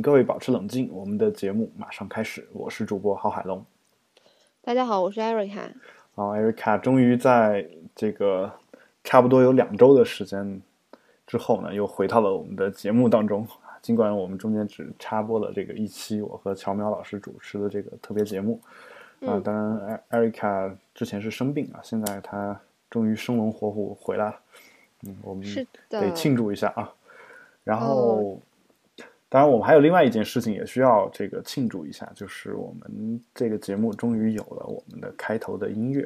请各位保持冷静，我们的节目马上开始。我是主播郝海龙。大家好，我是艾瑞卡。好，艾瑞卡终于在这个差不多有两周的时间之后呢，又回到了我们的节目当中。尽管我们中间只插播了这个一期我和乔苗老师主持的这个特别节目啊，当然艾艾瑞卡之前是生病啊，现在他终于生龙活虎回来了。嗯，我们得庆祝一下啊。然后，当然我们还有另外一件事情也需要这个庆祝一下，就是我们这个节目终于有了我们的开头的音乐。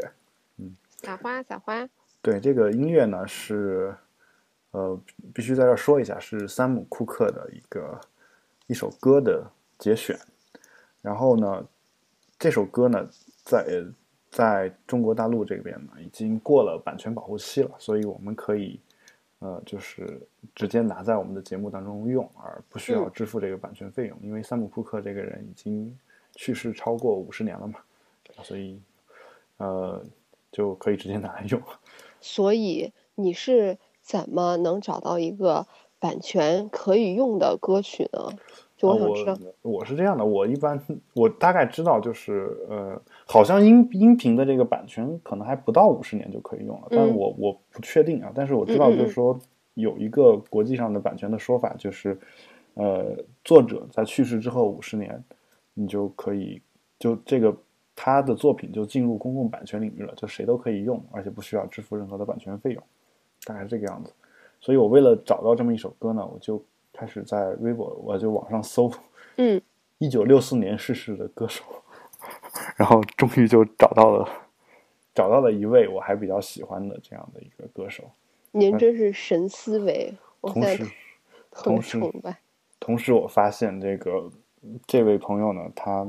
嗯，撒花撒花。对，这个音乐呢是，呃，必须在这说一下，是山姆库克的一个一首歌的节选。然后呢，这首歌呢在在中国大陆这边呢已经过了版权保护期了，所以我们可以。呃，就是直接拿在我们的节目当中用，而不需要支付这个版权费用，因为山姆库克这个人已经去世超过五十年了嘛，所以呃就可以直接拿来用。所以你是怎么能找到一个版权可以用的歌曲呢？就我想知道，我是这样的，我一般我大概知道，就是呃，好像音音频的这个版权可能还不到五十年就可以用了，但是我我不确定啊，但是我知道就是说有一个国际上的版权的说法，就是呃，作者在去世之后五十年，你就可以就这个他的作品就进入公共版权领域了，就谁都可以用，而且不需要支付任何的版权费用，大概是这个样子。所以我为了找到这么一首歌呢，我就。开始在微博，我就网上搜，嗯，一九六四年逝世的歌手，然后终于就找到了，找到了一位我还比较喜欢的这样的一个歌手。您真是神思维，同时，同时，同时，我发现这个这位朋友呢，他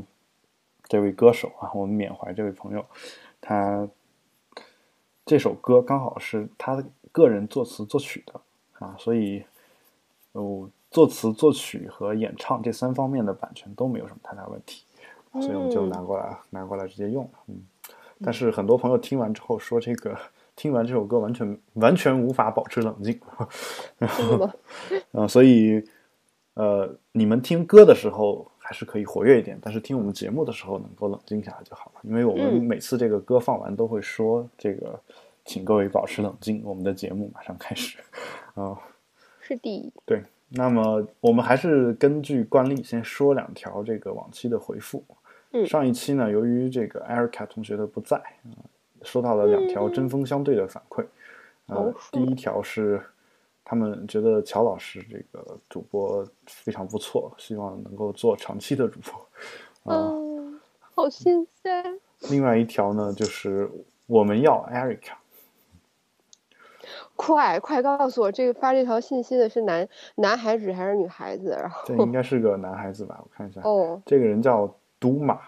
这位歌手啊，我们缅怀这位朋友，他这首歌刚好是他个人作词作曲的啊，所以。哦，作词、作曲和演唱这三方面的版权都没有什么太大问题，所以我们就拿过来，拿过来直接用了。嗯，但是很多朋友听完之后说，这个听完这首歌完全完全无法保持冷静。嗯，所以呃，你们听歌的时候还是可以活跃一点，但是听我们节目的时候能够冷静下来就好了。因为我们每次这个歌放完都会说，这个请各位保持冷静，我们的节目马上开始。啊。是的，对。那么我们还是根据惯例先说两条这个往期的回复。嗯，上一期呢，由于这个艾瑞卡同学的不在啊，收到了两条针锋相对的反馈。呃，第一条是他们觉得乔老师这个主播非常不错，希望能够做长期的主播。啊，好新鲜。另外一条呢，就是我们要艾瑞卡。快快告诉我，这个发这条信息的是男男孩子还是女孩子？然后这应该是个男孩子吧？我看一下。哦，这个人叫独马。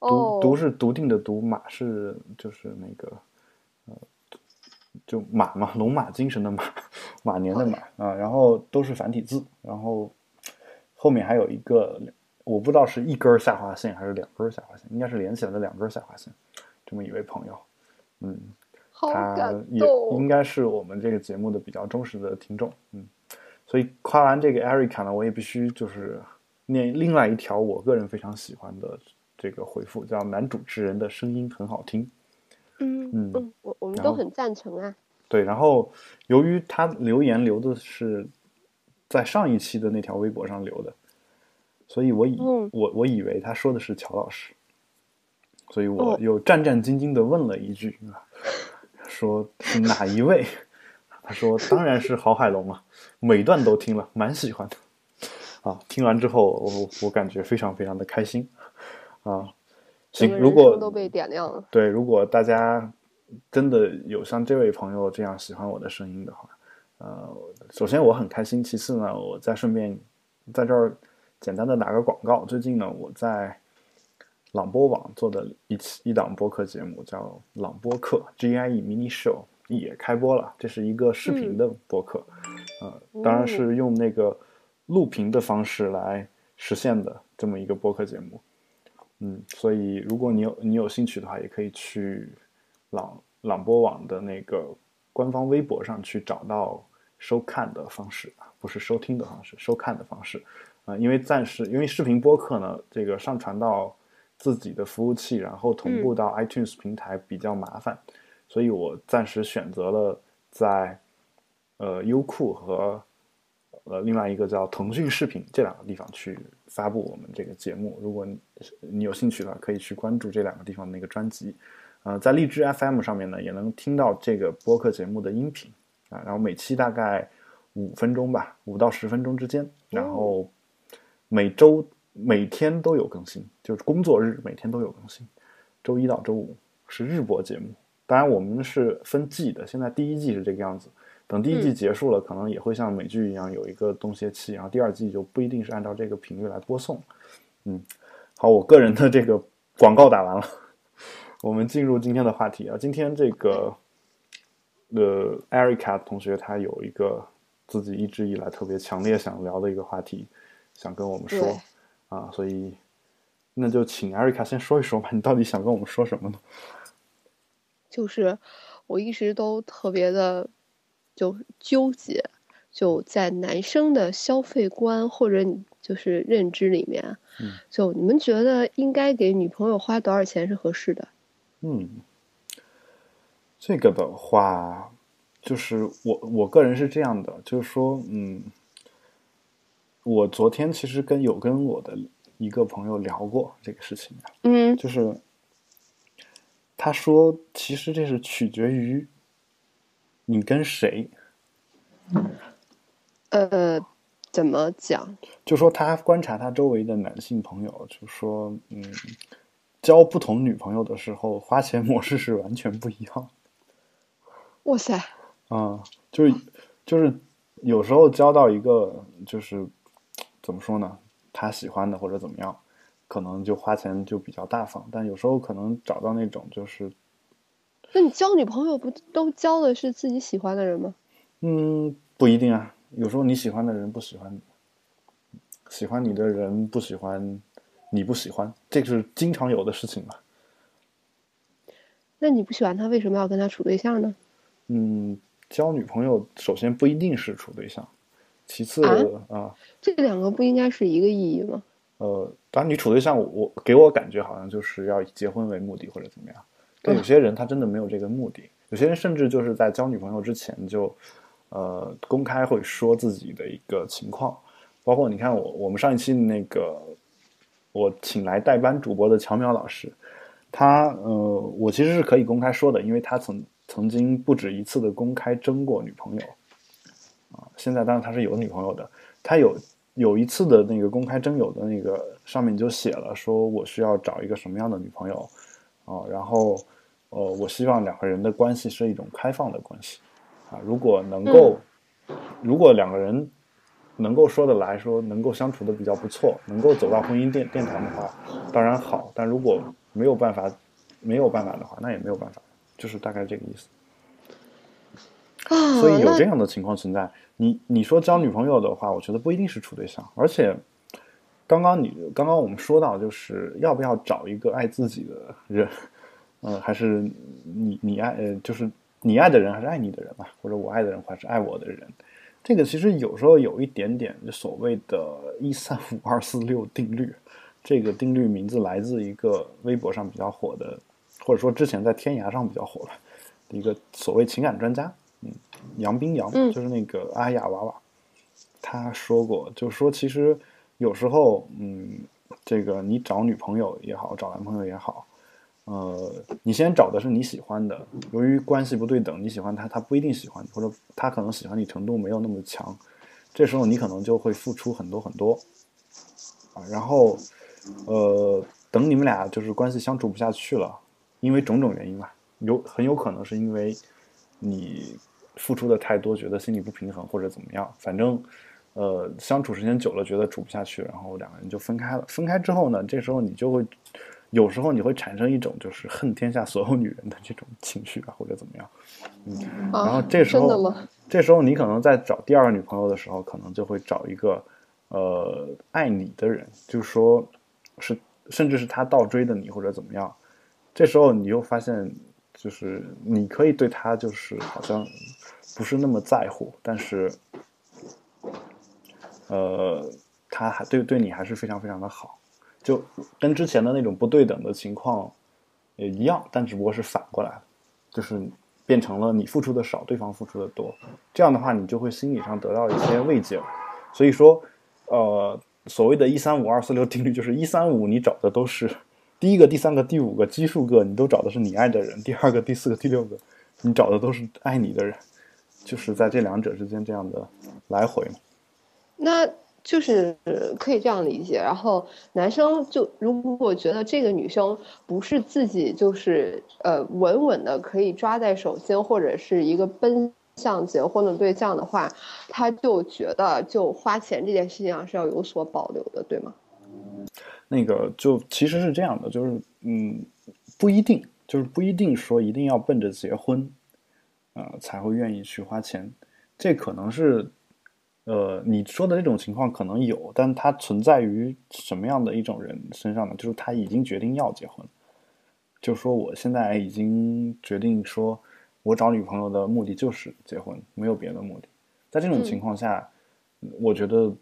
独独是笃定的独，马是就是那个呃，就马嘛，龙马精神的马，马年的马啊。然后都是繁体字，然后后面还有一个，我不知道是一根下划线还是两根下划线，应该是连起来的两根下划线。这么一位朋友，嗯。他也应该是我们这个节目的比较忠实的听众，嗯，所以夸完这个 Erica 呢，我也必须就是念另外一条我个人非常喜欢的这个回复，叫男主持人的声音很好听，嗯嗯，我我们都很赞成啊。对，然后由于他留言留的是在上一期的那条微博上留的，所以我以我我以为他说的是乔老师，所以我又战战兢兢的问了一句啊。说是哪一位？他说当然是郝海龙嘛，每段都听了，蛮喜欢的。啊，听完之后我我感觉非常非常的开心。啊，行，如果都被点亮了。对，如果大家真的有像这位朋友这样喜欢我的声音的话，呃，首先我很开心，其次呢，我再顺便在这儿简单的打个广告。最近呢，我在。朗播网做的一期一档播客节目叫《朗播客 GIE Mini Show》也开播了，这是一个视频的播客，呃，当然是用那个录屏的方式来实现的这么一个播客节目，嗯，所以如果你有你有兴趣的话，也可以去朗朗播网的那个官方微博上去找到收看的方式啊，不是收听的方式，收看的方式，啊，因为暂时因为视频播客呢，这个上传到自己的服务器，然后同步到 iTunes 平台比较麻烦，所以我暂时选择了在呃优酷和呃另外一个叫腾讯视频这两个地方去发布我们这个节目。如果你有兴趣的话，可以去关注这两个地方的那个专辑。呃，在荔枝 FM 上面呢，也能听到这个播客节目的音频啊，然后每期大概五分钟吧，五到十分钟之间，然后每周每天都有更新，就是工作日每天都有更新，周一到周五是日播节目。当然我们是分季的，现在第一季是这个样子，等第一季结束了，可能也会像美剧一样有一个冬歇期，然后第二季就不一定是按照这个频率来播送。嗯，好，我个人的这个广告打完了。我们进入今天的话题啊，今天这个呃，Erica 同学他有一个自己一直以来特别强烈想聊的一个话题，想跟我们说啊，所以那就请 Erica 先说一说吧，你到底想跟我们说什么呢？就是我一直都特别的就纠结，就在男生的消费观或者就是认知里面，嗯，就你们觉得应该给女朋友花多少钱是合适的？嗯，这个的话，就是我我个人是这样的，就是说，嗯，我昨天其实跟有跟我的一个朋友聊过这个事情嗯，就是他说，其实这是取决于你跟谁，呃，怎么讲？就说他观察他周围的男性朋友，就说，嗯。交不同女朋友的时候，花钱模式是完全不一样。哇塞！啊，就是就是有时候交到一个就是怎么说呢，他喜欢的或者怎么样，可能就花钱就比较大方。但有时候可能找到那种就是，那你交女朋友不都交的是自己喜欢的人吗？嗯，不一定啊。有时候你喜欢的人不喜欢你，喜欢你的人不喜欢。你不喜欢，这是经常有的事情嘛？那你不喜欢他，为什么要跟他处对象呢？嗯，交女朋友首先不一定是处对象，其次啊，这两个不应该是一个意义吗？呃，当然，你处对象，我给我感觉好像就是要以结婚为目的或者怎么样。但有些人他真的没有这个目的，有些人甚至就是在交女朋友之前就呃公开会说自己的一个情况，包括你看我我们上一期那个。我请来代班主播的乔淼老师，他呃，我其实是可以公开说的，因为他曾曾经不止一次的公开征过女朋友，啊，现在当然他是有女朋友的，他有有一次的那个公开征友的那个上面就写了说我需要找一个什么样的女朋友，啊，然后呃，我希望两个人的关系是一种开放的关系，啊，如果能够，如果两个人。能够说得来说，能够相处的比较不错，能够走到婚姻殿殿堂的话，当然好。但如果没有办法，没有办法的话，那也没有办法，就是大概这个意思。所以有这样的情况存在。你你说交女朋友的话，我觉得不一定是处对象。而且，刚刚你刚刚我们说到，就是要不要找一个爱自己的人，嗯，还是你你爱呃，就是你爱的人还是爱你的人吧，或者我爱的人还是爱我的人。这个其实有时候有一点点所谓的“一三五二四六”定律，这个定律名字来自一个微博上比较火的，或者说之前在天涯上比较火的一个所谓情感专家，嗯，杨冰洋，就是那个阿雅娃娃，他说过，就是说其实有时候，嗯，这个你找女朋友也好，找男朋友也好。呃，你先找的是你喜欢的，由于关系不对等，你喜欢他，他不一定喜欢你，或者他可能喜欢你程度没有那么强，这时候你可能就会付出很多很多，啊，然后，呃，等你们俩就是关系相处不下去了，因为种种原因吧，有很有可能是因为你付出的太多，觉得心里不平衡或者怎么样，反正，呃，相处时间久了觉得处不下去，然后两个人就分开了。分开之后呢，这时候你就会。有时候你会产生一种就是恨天下所有女人的这种情绪啊，或者怎么样，嗯，然后这时候，这时候你可能在找第二个女朋友的时候，可能就会找一个，呃，爱你的人，就是说，是甚至是他倒追的你或者怎么样，这时候你又发现，就是你可以对他就是好像不是那么在乎，但是，呃。他还对对你还是非常非常的好，就跟之前的那种不对等的情况也一样，但只不过是反过来就是变成了你付出的少，对方付出的多。这样的话，你就会心理上得到一些慰藉了。所以说，呃，所谓的一三五二四六定律，就是一三五你找的都是第一个、第三个、第五个奇数个，你都找的是你爱的人；第二个、第四个、第六个，你找的都是爱你的人。就是在这两者之间这样的来回嘛。那就是可以这样理解。然后男生就如果觉得这个女生不是自己就是呃稳稳的可以抓在手心，或者是一个奔向结婚的对象的话，他就觉得就花钱这件事情上是要有所保留的，对吗？那个就其实是这样的，就是嗯，不一定，就是不一定说一定要奔着结婚。呃，才会愿意去花钱，这可能是，呃，你说的这种情况可能有，但它存在于什么样的一种人身上呢？就是他已经决定要结婚，就说我现在已经决定说，我找女朋友的目的就是结婚，没有别的目的。在这种情况下，我觉得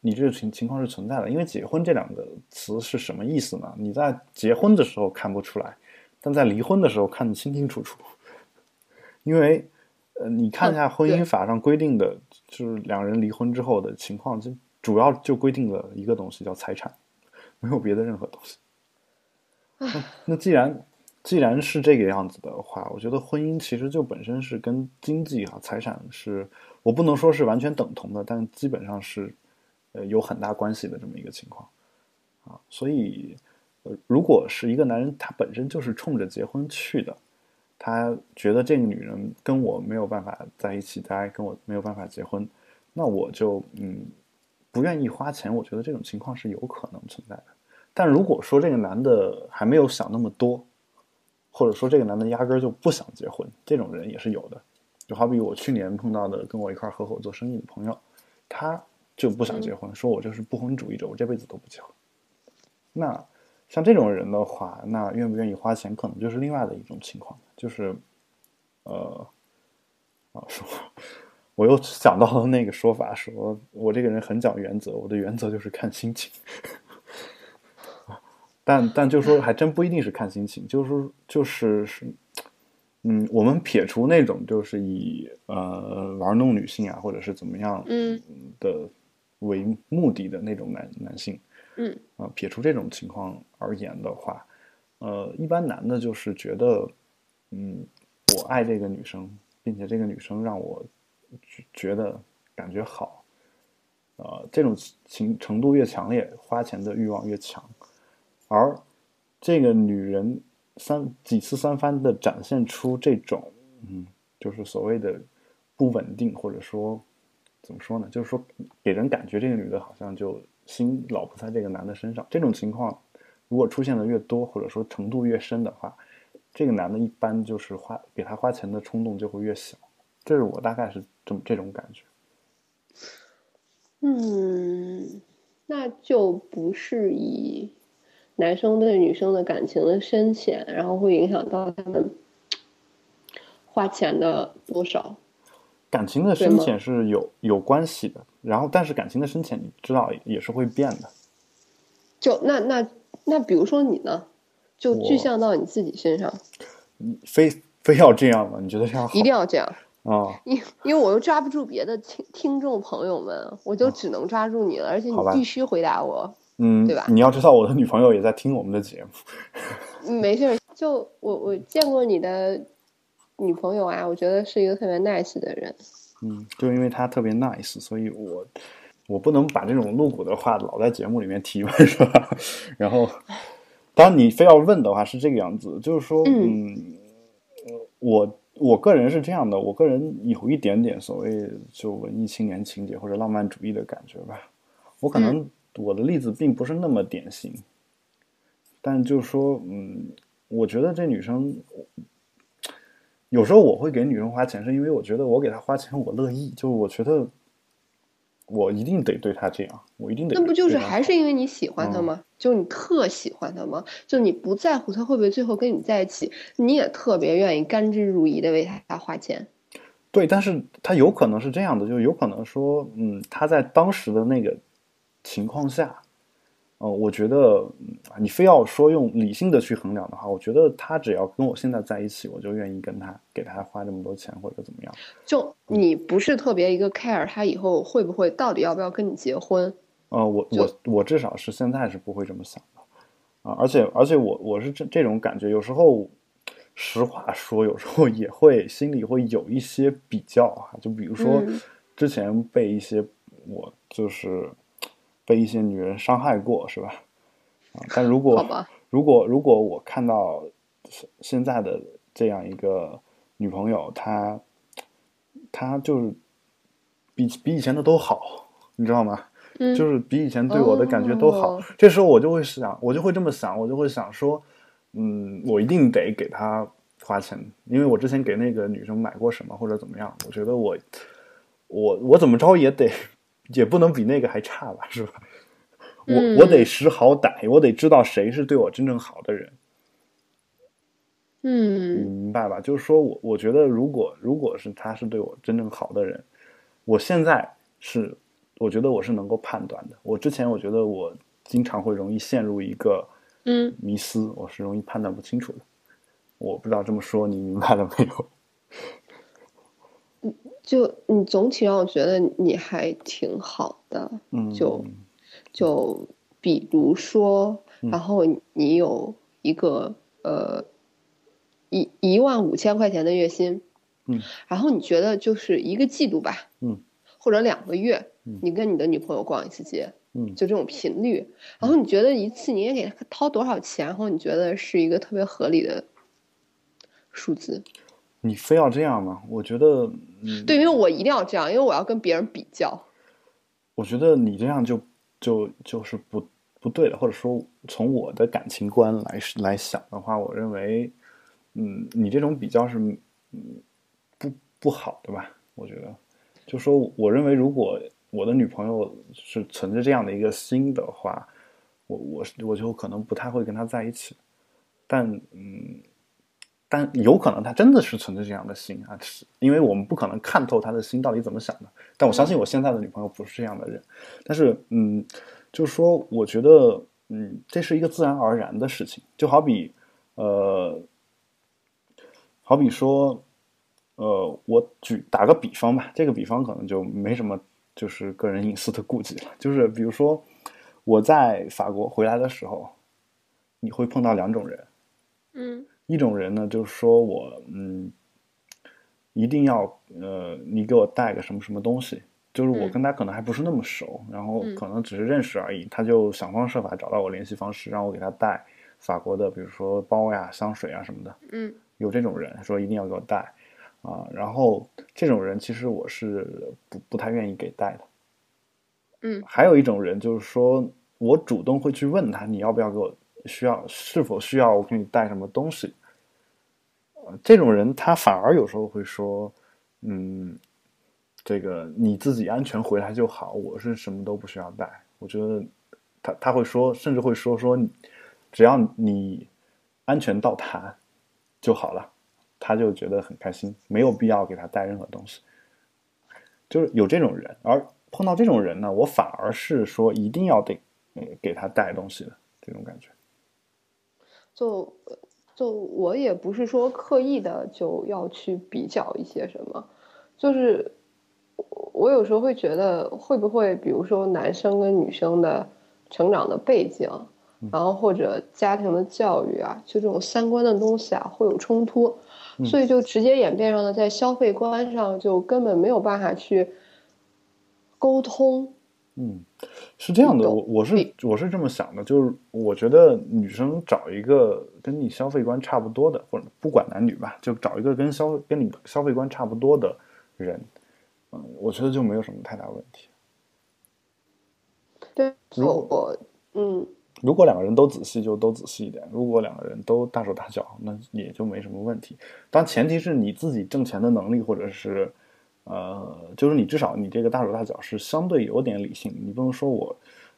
你这个情情况是存在的，因为结婚这两个词是什么意思呢？你在结婚的时候看不出来，但在离婚的时候看得清清楚楚。因为，呃，你看一下婚姻法上规定的，就是两人离婚之后的情况，就主要就规定了一个东西叫财产，没有别的任何东西。那既然既然是这个样子的话，我觉得婚姻其实就本身是跟经济啊、财产是，我不能说是完全等同的，但基本上是，呃，有很大关系的这么一个情况，啊，所以，呃，如果是一个男人，他本身就是冲着结婚去的。他觉得这个女人跟我没有办法在一起待，跟我没有办法结婚，那我就嗯不愿意花钱。我觉得这种情况是有可能存在的。但如果说这个男的还没有想那么多，或者说这个男的压根儿就不想结婚，这种人也是有的。就好比我去年碰到的跟我一块合伙做生意的朋友，他就不想结婚，说我就是不婚主义者，我这辈子都不结婚。那。像这种人的话，那愿不愿意花钱，可能就是另外的一种情况。就是，呃，啊，说，我又想到了那个说法，说我这个人很讲原则，我的原则就是看心情。但但就说还真不一定是看心情，就是说就是是，嗯，我们撇除那种就是以呃玩弄女性啊，或者是怎么样的为目的的那种男男性。嗯啊，撇除这种情况而言的话，呃，一般男的就是觉得，嗯，我爱这个女生，并且这个女生让我觉得感觉好，呃，这种情程度越强烈，花钱的欲望越强，而这个女人三几次三番的展现出这种，嗯，就是所谓的不稳定，或者说怎么说呢？就是说给人感觉这个女的好像就。心老不在这个男的身上，这种情况如果出现的越多，或者说程度越深的话，这个男的一般就是花给他花钱的冲动就会越小。这是我大概是这么这种感觉。嗯，那就不是以男生对女生的感情的深浅，然后会影响到他们花钱的多少。感情的深浅是有有关系的，然后但是感情的深浅你知道也是会变的。就那那那比如说你呢，就具象到你自己身上，你非非要这样吗？你觉得这样好？一定要这样啊！因因为我又抓不住别的听听众朋友们，我就只能抓住你了，而且你必须回答我，嗯，对吧？你要知道我的女朋友也在听我们的节目。没事，就我我见过你的。女朋友啊，我觉得是一个特别 nice 的人。嗯，就因为他特别 nice，所以我我不能把这种露骨的话老在节目里面提问，是吧？然后，当然你非要问的话，是这个样子，就是说，嗯，我我个人是这样的，我个人有一点点所谓就文艺青年情节或者浪漫主义的感觉吧。我可能我的例子并不是那么典型，但就是说，嗯，我觉得这女生。有时候我会给女生花钱，是因为我觉得我给她花钱我乐意，就我觉得我一定得对她这样，我一定得。那不就是还是因为你喜欢她吗？就你特喜欢她吗？就你不在乎她会不会最后跟你在一起，你也特别愿意甘之如饴的为她花钱。对，但是她有可能是这样的，就有可能说，嗯，她在当时的那个情况下，呃，我觉得你非要说用理性的去衡量的话，我觉得他只要跟我现在在一起，我就愿意跟他给他花这么多钱或者怎么样。就你不是特别一个 care 他以后会不会到底要不要跟你结婚？呃，我我我至少是现在是不会这么想的啊，而且而且我我是这这种感觉，有时候实话说，有时候也会心里会有一些比较啊，就比如说之前被一些我就是被一些女人伤害过，是吧？啊，但如果如果如果我看到现在的这样一个女朋友，她她就是比比以前的都好，你知道吗？就是比以前对我的感觉都好，这时候我就会想，我就会这么想，我就会想说，嗯，我一定得给她花钱，因为我之前给那个女生买过什么或者怎么样，我觉得我，我我怎么着也得，也不能比那个还差吧，是吧？我我得识好歹，我得知道谁是对我真正好的人。嗯，明白吧？就是说我我觉得，如果如果是他是对我真正好的人，我现在是。我觉得我是能够判断的。我之前我觉得我经常会容易陷入一个嗯迷思，我是容易判断不清楚的。我不知道这么说你明白了没有？就你总体让我觉得你还挺好的。嗯，就就比如说，然后你有一个呃一一万五千块钱的月薪，嗯，然后你觉得就是一个季度吧，嗯，或者两个月。你跟你的女朋友逛一次街，嗯，就这种频率，然后你觉得一次你也给他掏多少钱？然后你觉得是一个特别合理的数字？你非要这样吗？我觉得，嗯，对，因为我一定要这样，因为我要跟别人比较。我觉得你这样就就就是不不对的，或者说从我的感情观来来想的话，我认为，嗯，你这种比较是嗯不不好的吧？我觉得，就说我认为如果。我的女朋友是存着这样的一个心的话，我我我就可能不太会跟她在一起，但嗯，但有可能他真的是存着这样的心啊，是因为我们不可能看透他的心到底怎么想的。但我相信我现在的女朋友不是这样的人，但是嗯，就是说，我觉得嗯，这是一个自然而然的事情，就好比呃，好比说呃，我举打个比方吧，这个比方可能就没什么。就是个人隐私的顾忌了。就是比如说，我在法国回来的时候，你会碰到两种人。嗯，一种人呢，就是说我嗯，一定要呃，你给我带个什么什么东西。就是我跟他可能还不是那么熟，然后可能只是认识而已，他就想方设法找到我联系方式，让我给他带法国的，比如说包呀、香水啊什么的。嗯，有这种人说一定要给我带。啊，然后这种人其实我是不不太愿意给带的，嗯，还有一种人就是说我主动会去问他你要不要给我需要是否需要我给你带什么东西，这种人他反而有时候会说，嗯，这个你自己安全回来就好，我是什么都不需要带。我觉得他他会说，甚至会说说，只要你安全到谈就好了。他就觉得很开心，没有必要给他带任何东西，就是有这种人，而碰到这种人呢，我反而是说一定要得给他带东西的这种感觉。就就我也不是说刻意的就要去比较一些什么，就是我有时候会觉得会不会，比如说男生跟女生的成长的背景，然后或者家庭的教育啊，就这种三观的东西啊，会有冲突。所以就直接演变上了在消费观上就根本没有办法去沟通。嗯，是这样的，我我是我是这么想的，就是我觉得女生找一个跟你消费观差不多的，或者不管男女吧，就找一个跟消跟你消费观差不多的人，嗯，我觉得就没有什么太大问题。对，我嗯。如果两个人都仔细，就都仔细一点；如果两个人都大手大脚，那也就没什么问题。但前提是你自己挣钱的能力，或者是，呃，就是你至少你这个大手大脚是相对有点理性。你不能说我，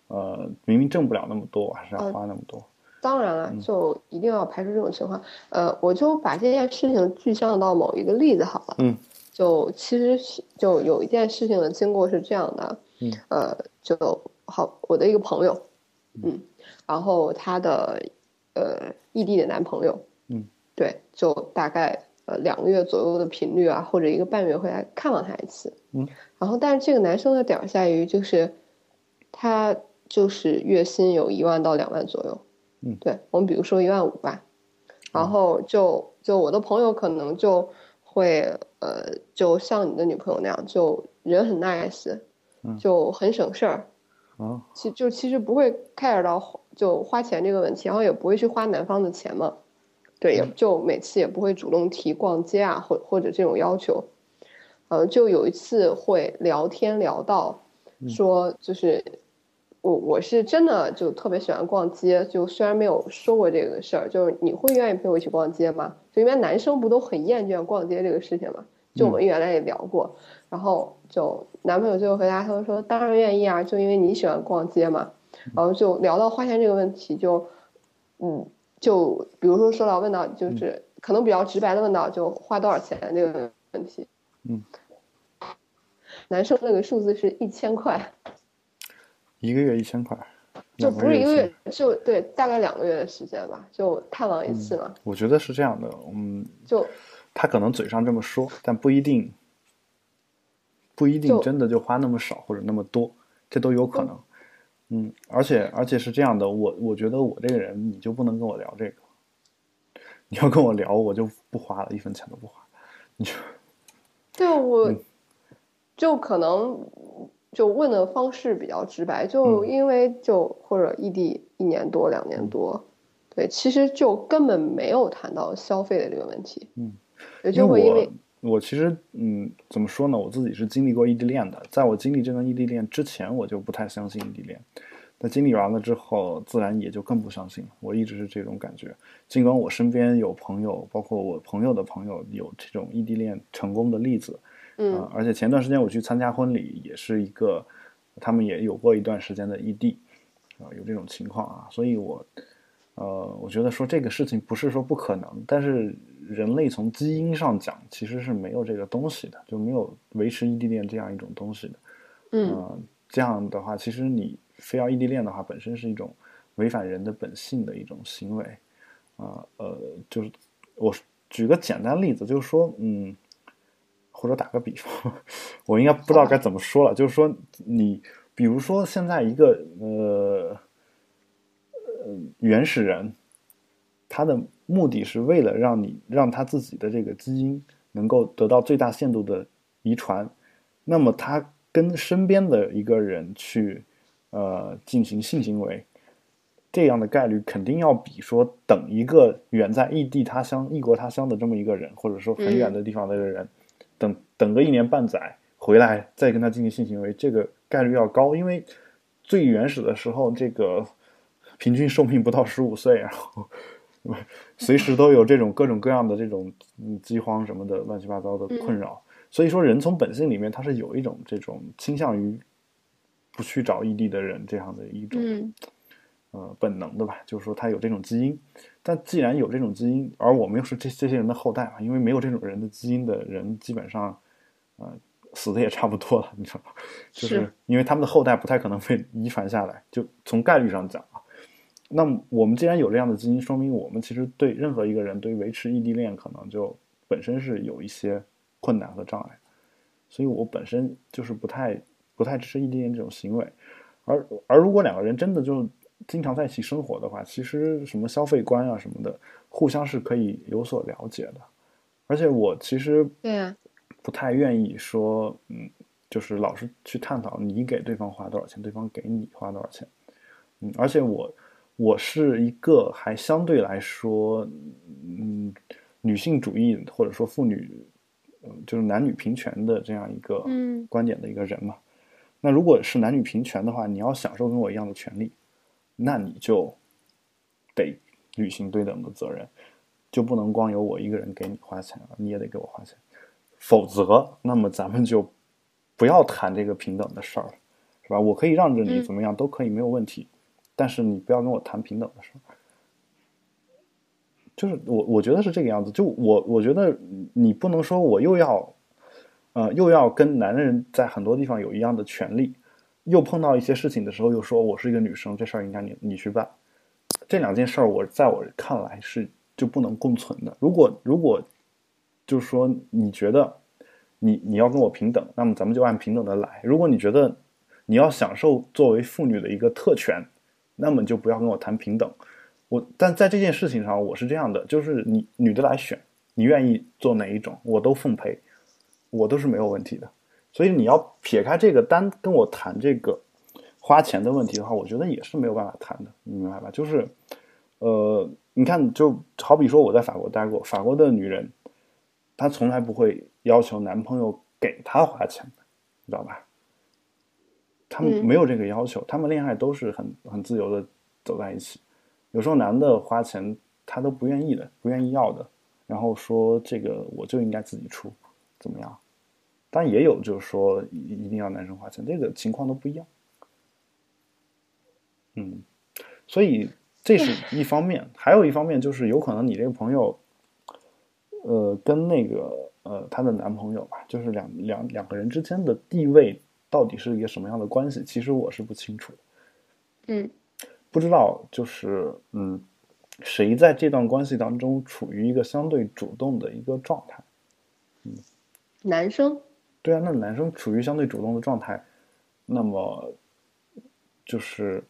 呃，明明挣不了那么多，我还是要花那么多。当然了，就一定要排除这种情况。呃，我就把这件事情具象到某一个例子好了。嗯，就其实就有一件事情的经过是这样的。嗯，呃，就。好我的一个朋友，嗯，然后她的呃异地的男朋友，嗯，对，就大概呃两个月左右的频率啊，或者一个半月会来看望他一次，嗯，然后但是这个男生的点儿在于就是他就是月薪有一万到两万左右，嗯，对我们比如说一万五吧，然后就就我的朋友可能就会呃就像你的女朋友那样，就人很 nice，就很省事儿。啊，其就其实不会 care 到就花钱这个问题，然后也不会去花男方的钱嘛，对，也就每次也不会主动提逛街啊，或或者这种要求，呃，就有一次会聊天聊到说，就是我我是真的就特别喜欢逛街，就虽然没有说过这个事儿，就是你会愿意陪我一起逛街吗？就因为男生不都很厌倦逛街这个事情嘛，就我们原来也聊过，然后。就男朋友最后回答，他说：“当然愿意啊，就因为你喜欢逛街嘛。”然后就聊到花钱这个问题，就嗯，就比如说说到问到，就是可能比较直白的问到，就花多少钱这个问题。嗯，男生那个数字是一千块，一个月一千块，就不是一个月，就对，大概两个月的时间吧，就探望一次嘛。我觉得是这样的，嗯，就他可能嘴上这么说，但不一定。不一定真的就花那么少或者那么多，这都有可能。嗯，而且而且是这样的，我我觉得我这个人你就不能跟我聊这个，你要跟我聊我就不花了，一分钱都不花。你就 对我就可能就问的方式比较直白，就因为就或者异地一年多两年多，对，其实就根本没有谈到消费的这个问题。嗯，也就会因为。我其实，嗯，怎么说呢？我自己是经历过异地恋的。在我经历这段异地恋之前，我就不太相信异地恋。那经历完了之后，自然也就更不相信。我一直是这种感觉。尽管我身边有朋友，包括我朋友的朋友，有这种异地恋成功的例子，嗯，而且前段时间我去参加婚礼，也是一个，他们也有过一段时间的异地，啊，有这种情况啊。所以我，呃，我觉得说这个事情不是说不可能，但是。人类从基因上讲，其实是没有这个东西的，就没有维持异地恋这样一种东西的。嗯，这样的话，其实你非要异地恋的话，本身是一种违反人的本性的一种行为。啊，呃，就是我举个简单例子，就是说，嗯，或者打个比方，我应该不知道该怎么说了，就是说，你比如说现在一个呃呃原始人，他的。目的是为了让你让他自己的这个基因能够得到最大限度的遗传，那么他跟身边的一个人去呃进行性行为，这样的概率肯定要比说等一个远在异地他乡异国他乡的这么一个人，或者说很远的地方的人，等等个一年半载回来再跟他进行性行为，这个概率要高，因为最原始的时候这个平均寿命不到十五岁，然后。随时都有这种各种各样的这种饥荒什么的乱七八糟的困扰，所以说人从本性里面他是有一种这种倾向于不去找异地的人这样的一种呃本能的吧，就是说他有这种基因。但既然有这种基因，而我们又是这这些人的后代嘛，因为没有这种人的基因的人，基本上呃死的也差不多了，你知道吗？就是因为他们的后代不太可能被遗传下来，就从概率上讲啊。那么我们既然有这样的基因，说明我们其实对任何一个人对维持异地恋可能就本身是有一些困难和障碍，所以我本身就是不太不太支持异地恋这种行为。而而如果两个人真的就经常在一起生活的话，其实什么消费观啊什么的，互相是可以有所了解的。而且我其实不太愿意说，嗯，就是老是去探讨你给对方花多少钱，对方给你花多少钱。嗯，而且我。我是一个还相对来说，嗯，女性主义或者说妇女，嗯，就是男女平权的这样一个观点的一个人嘛。那如果是男女平权的话，你要享受跟我一样的权利，那你就得履行对等的责任，就不能光由我一个人给你花钱了，你也得给我花钱，否则，那么咱们就不要谈这个平等的事儿了，是吧？我可以让着你，怎么样都可以，没有问题。但是你不要跟我谈平等的事，就是我我觉得是这个样子。就我我觉得你不能说我又要，呃，又要跟男人在很多地方有一样的权利，又碰到一些事情的时候，又说我是一个女生，这事儿应该你你去办。这两件事儿，我在我看来是就不能共存的。如果如果就是说你觉得你你要跟我平等，那么咱们就按平等的来。如果你觉得你要享受作为妇女的一个特权，那么你就不要跟我谈平等。我但在这件事情上，我是这样的，就是你女的来选，你愿意做哪一种，我都奉陪，我都是没有问题的。所以你要撇开这个单跟我谈这个花钱的问题的话，我觉得也是没有办法谈的，你明白吧？就是，呃，你看，就好比说我在法国待过，法国的女人，她从来不会要求男朋友给她花钱，你知道吧？他们没有这个要求，他们恋爱都是很很自由的走在一起。有时候男的花钱他都不愿意的，不愿意要的，然后说这个我就应该自己出，怎么样？但也有，就是说一一定要男生花钱，这个情况都不一样。嗯，所以这是一方面，还有一方面就是有可能你这个朋友，呃，跟那个呃她的男朋友吧，就是两两两个人之间的地位到底是一个什么样的关系，其实我是不清楚。嗯，不知道，就是嗯，谁在这段关系当中处于一个相对主动的一个状态？嗯，男生。对啊，那男生处于相对主动的状态，那么就是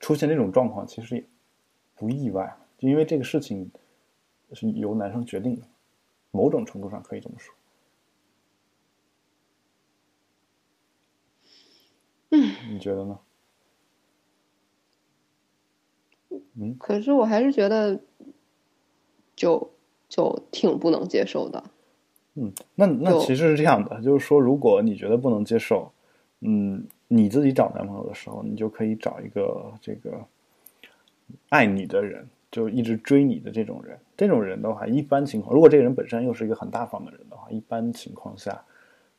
出现这种状况，其实也不意外，就因为这个事情是由男生决定的，某种程度上可以这么说。嗯，你觉得呢？嗯，可是我还是觉得，就就挺不能接受的。嗯，那那其实是这样的，就是说，如果你觉得不能接受，嗯，你自己找男朋友的时候，你就可以找一个这个爱你的人，就一直追你的这种人。这种人的话，一般情况，如果这个人本身又是一个很大方的人的话，一般情况下，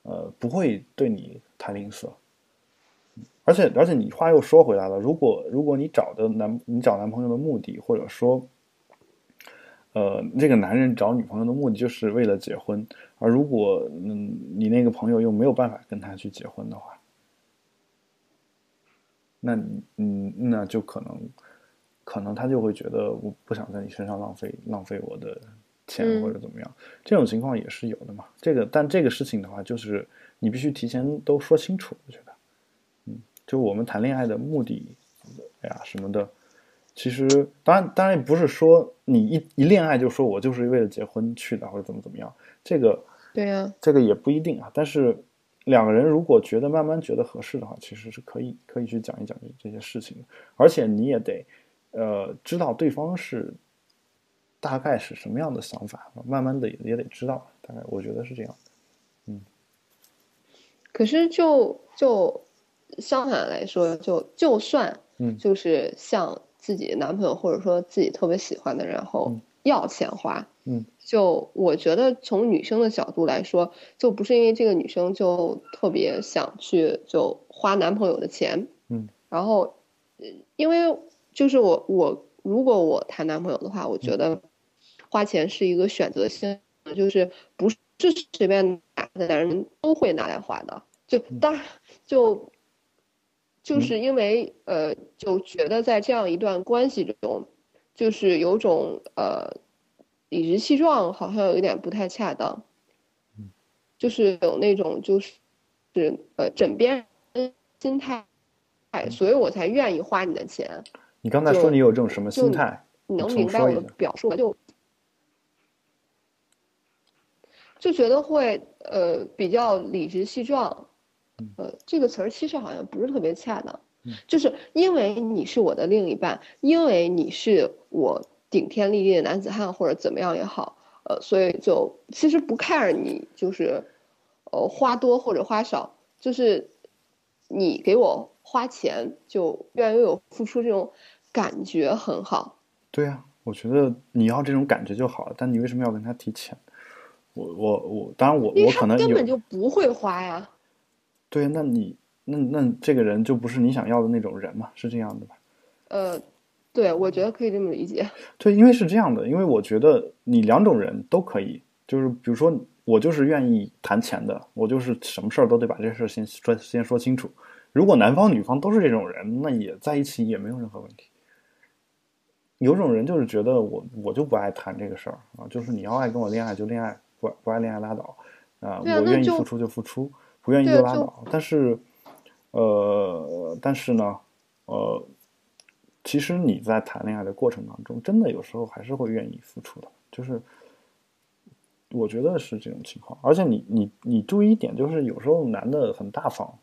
呃，不会对你太吝啬。而且而且，你话又说回来了，如果如果你找的男你找男朋友的目的，或者说。呃，这个男人找女朋友的目的就是为了结婚，而如果嗯你那个朋友又没有办法跟他去结婚的话，那嗯那就可能可能他就会觉得我不想在你身上浪费浪费我的钱或者怎么样，这种情况也是有的嘛。这个但这个事情的话，就是你必须提前都说清楚，我觉得，嗯，就我们谈恋爱的目的，哎呀什么的。其实，当然，当然不是说你一一恋爱就说我就是为了结婚去的，或者怎么怎么样。这个，对呀，这个也不一定啊。但是两个人如果觉得慢慢觉得合适的话，其实是可以可以去讲一讲这这些事情。而且你也得，呃，知道对方是大概是什么样的想法，慢慢的也也得知道。大概我觉得是这样。嗯。可是就就相反来说，就就算嗯，就是向。自己男朋友或者说自己特别喜欢的人，然后要钱花，嗯，就我觉得从女生的角度来说，就不是因为这个女生就特别想去就花男朋友的钱，嗯，然后，因为就是我我如果我谈男朋友的话，我觉得花钱是一个选择性，就是不是随便哪个男人都会拿来花的，就当然就。就是因为呃，就觉得在这样一段关系中，就是有种呃，理直气壮，好像有一点不太恰当。就是有那种就是是呃枕边心态，所以我才愿意花你的钱。你刚才说你有这种什么心态？你能明白我的表述吗？就就觉得会呃比较理直气壮。呃，这个词儿其实好像不是特别恰当，就是因为你是我的另一半，因为你是我顶天立地的男子汉或者怎么样也好，呃，所以就其实不 care 你就是，呃，花多或者花少，就是你给我花钱就愿意我付出这种感觉很好。对呀，我觉得你要这种感觉就好了，但你为什么要跟他提钱？我我我，当然我我可能根本就不会花呀。对，那你那那这个人就不是你想要的那种人嘛？是这样的吧？呃，对，我觉得可以这么理解。对，因为是这样的，因为我觉得你两种人都可以，就是比如说我就是愿意谈钱的，我就是什么事儿都得把这事儿先说先说清楚。如果男方女方都是这种人，那也在一起也没有任何问题。有种人就是觉得我我就不爱谈这个事儿啊，就是你要爱跟我恋爱就恋爱，不不爱恋爱拉倒啊，我愿意付出就付出，不愿意就拉倒。但是，呃，但是呢，呃，其实你在谈恋爱的过程当中，真的有时候还是会愿意付出的，就是我觉得是这种情况。而且你你你注意一点，就是有时候男的很大方，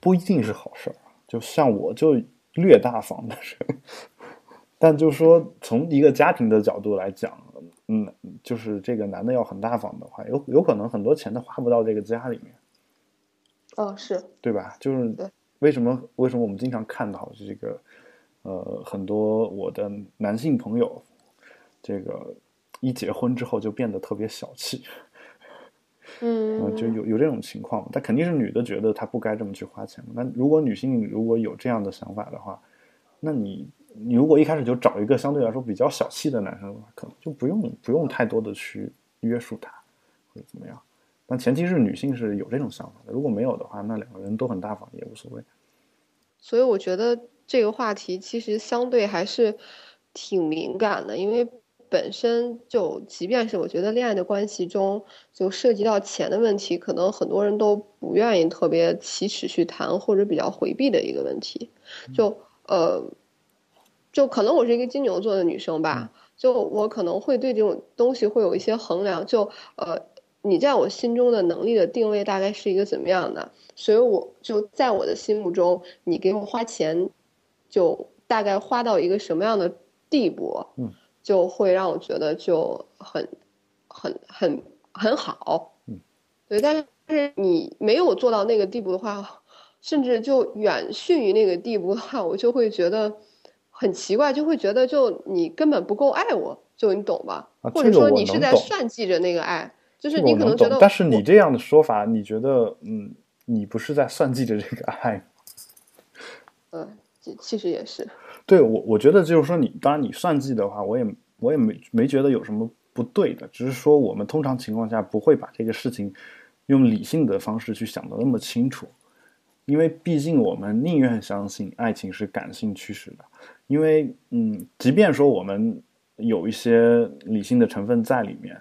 不一定是好事儿。就像我就略大方的人。但 就是说，从一个家庭的角度来讲，嗯，就是这个男的要很大方的话，有有可能很多钱都花不到这个家里面。哦，是对吧？就是为什么为什么我们经常看到这个呃很多我的男性朋友，这个一结婚之后就变得特别小气，嗯，就有有这种情况。但肯定是女的觉得她不该这么去花钱。那如果女性如果有这样的想法的话，那你。你如果一开始就找一个相对来说比较小气的男生的话，可能就不用不用太多的去约束他，或者怎么样。但前提是女性是有这种想法的，如果没有的话，那两个人都很大方也无所谓。所以我觉得这个话题其实相对还是挺敏感的，因为本身就即便是我觉得恋爱的关系中就涉及到钱的问题，可能很多人都不愿意特别启齿去谈，或者比较回避的一个问题。就呃。就可能我是一个金牛座的女生吧，就我可能会对这种东西会有一些衡量。就呃，你在我心中的能力的定位大概是一个怎么样的？所以我就在我的心目中，你给我花钱，就大概花到一个什么样的地步，嗯，就会让我觉得就很很很很好，嗯，对。但是你没有做到那个地步的话，甚至就远逊于那个地步的话，我就会觉得。很奇怪，就会觉得就你根本不够爱我，就你懂吧？或者说你是在算计着那个爱，就是你可能觉得。但是你这样的说法，你觉得嗯，你不是在算计着这个爱？嗯，其实也是。对我，我觉得就是说，你当然你算计的话，我也我也没没觉得有什么不对的，只是说我们通常情况下不会把这个事情用理性的方式去想的那么清楚，因为毕竟我们宁愿相信爱情是感性驱使的。因为，嗯，即便说我们有一些理性的成分在里面，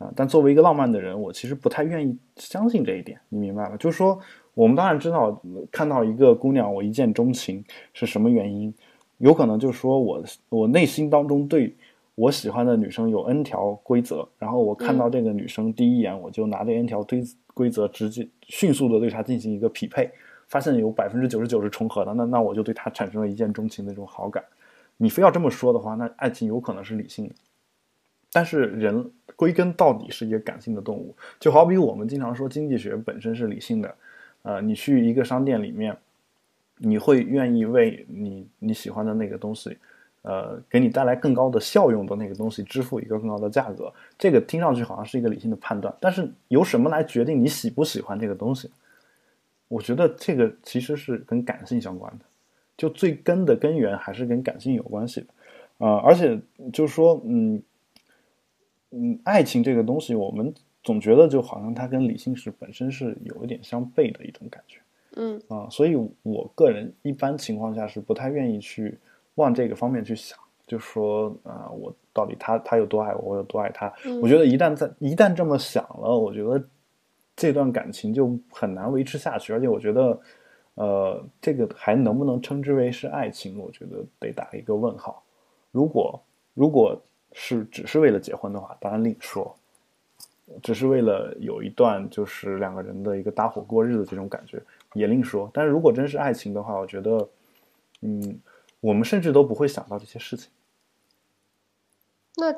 啊，但作为一个浪漫的人，我其实不太愿意相信这一点。你明白吗？就是说，我们当然知道，看到一个姑娘，我一见钟情是什么原因？有可能就是说我我内心当中对我喜欢的女生有 n 条规则，然后我看到这个女生第一眼，我就拿这 n 条规规则直接迅速的对她进行一个匹配。发现有百分之九十九是重合的，那那我就对她产生了一见钟情的这种好感。你非要这么说的话，那爱情有可能是理性的，但是人归根到底是一个感性的动物。就好比我们经常说经济学本身是理性的，呃，你去一个商店里面，你会愿意为你你喜欢的那个东西，呃，给你带来更高的效用的那个东西支付一个更高的价格。这个听上去好像是一个理性的判断，但是由什么来决定你喜不喜欢这个东西？我觉得这个其实是跟感性相关的，就最根的根源还是跟感性有关系的，啊，而且就是说，嗯，嗯，爱情这个东西，我们总觉得就好像它跟理性是本身是有一点相悖的一种感觉，嗯，啊，所以我个人一般情况下是不太愿意去往这个方面去想，就说啊，我到底他他有多爱我，我有多爱他？我觉得一旦在一旦这么想了，我觉得。这段感情就很难维持下去，而且我觉得，呃，这个还能不能称之为是爱情？我觉得得打一个问号。如果如果是只是为了结婚的话，当然另说；只是为了有一段就是两个人的一个搭伙过日子这种感觉，也另说。但是如果真是爱情的话，我觉得，嗯，我们甚至都不会想到这些事情。那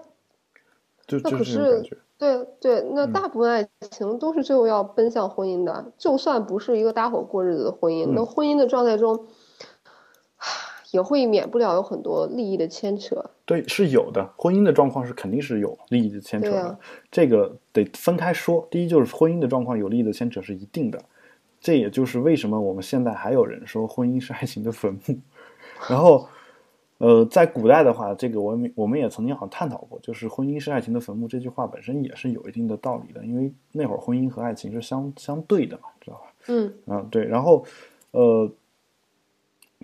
就就是感觉。对对，那大部分爱情都是最后要奔向婚姻的，就算不是一个搭伙过日子的婚姻，那婚姻的状态中，也会免不了有很多利益的牵扯。对，是有的，婚姻的状况是肯定是有利益的牵扯的，这个得分开说。第一就是婚姻的状况有利益的牵扯是一定的，这也就是为什么我们现在还有人说婚姻是爱情的坟墓，然后。呃，在古代的话，这个我们我们也曾经好像探讨过，就是“婚姻是爱情的坟墓”这句话本身也是有一定的道理的，因为那会儿婚姻和爱情是相相对的嘛，知道吧？嗯嗯，对。然后，呃，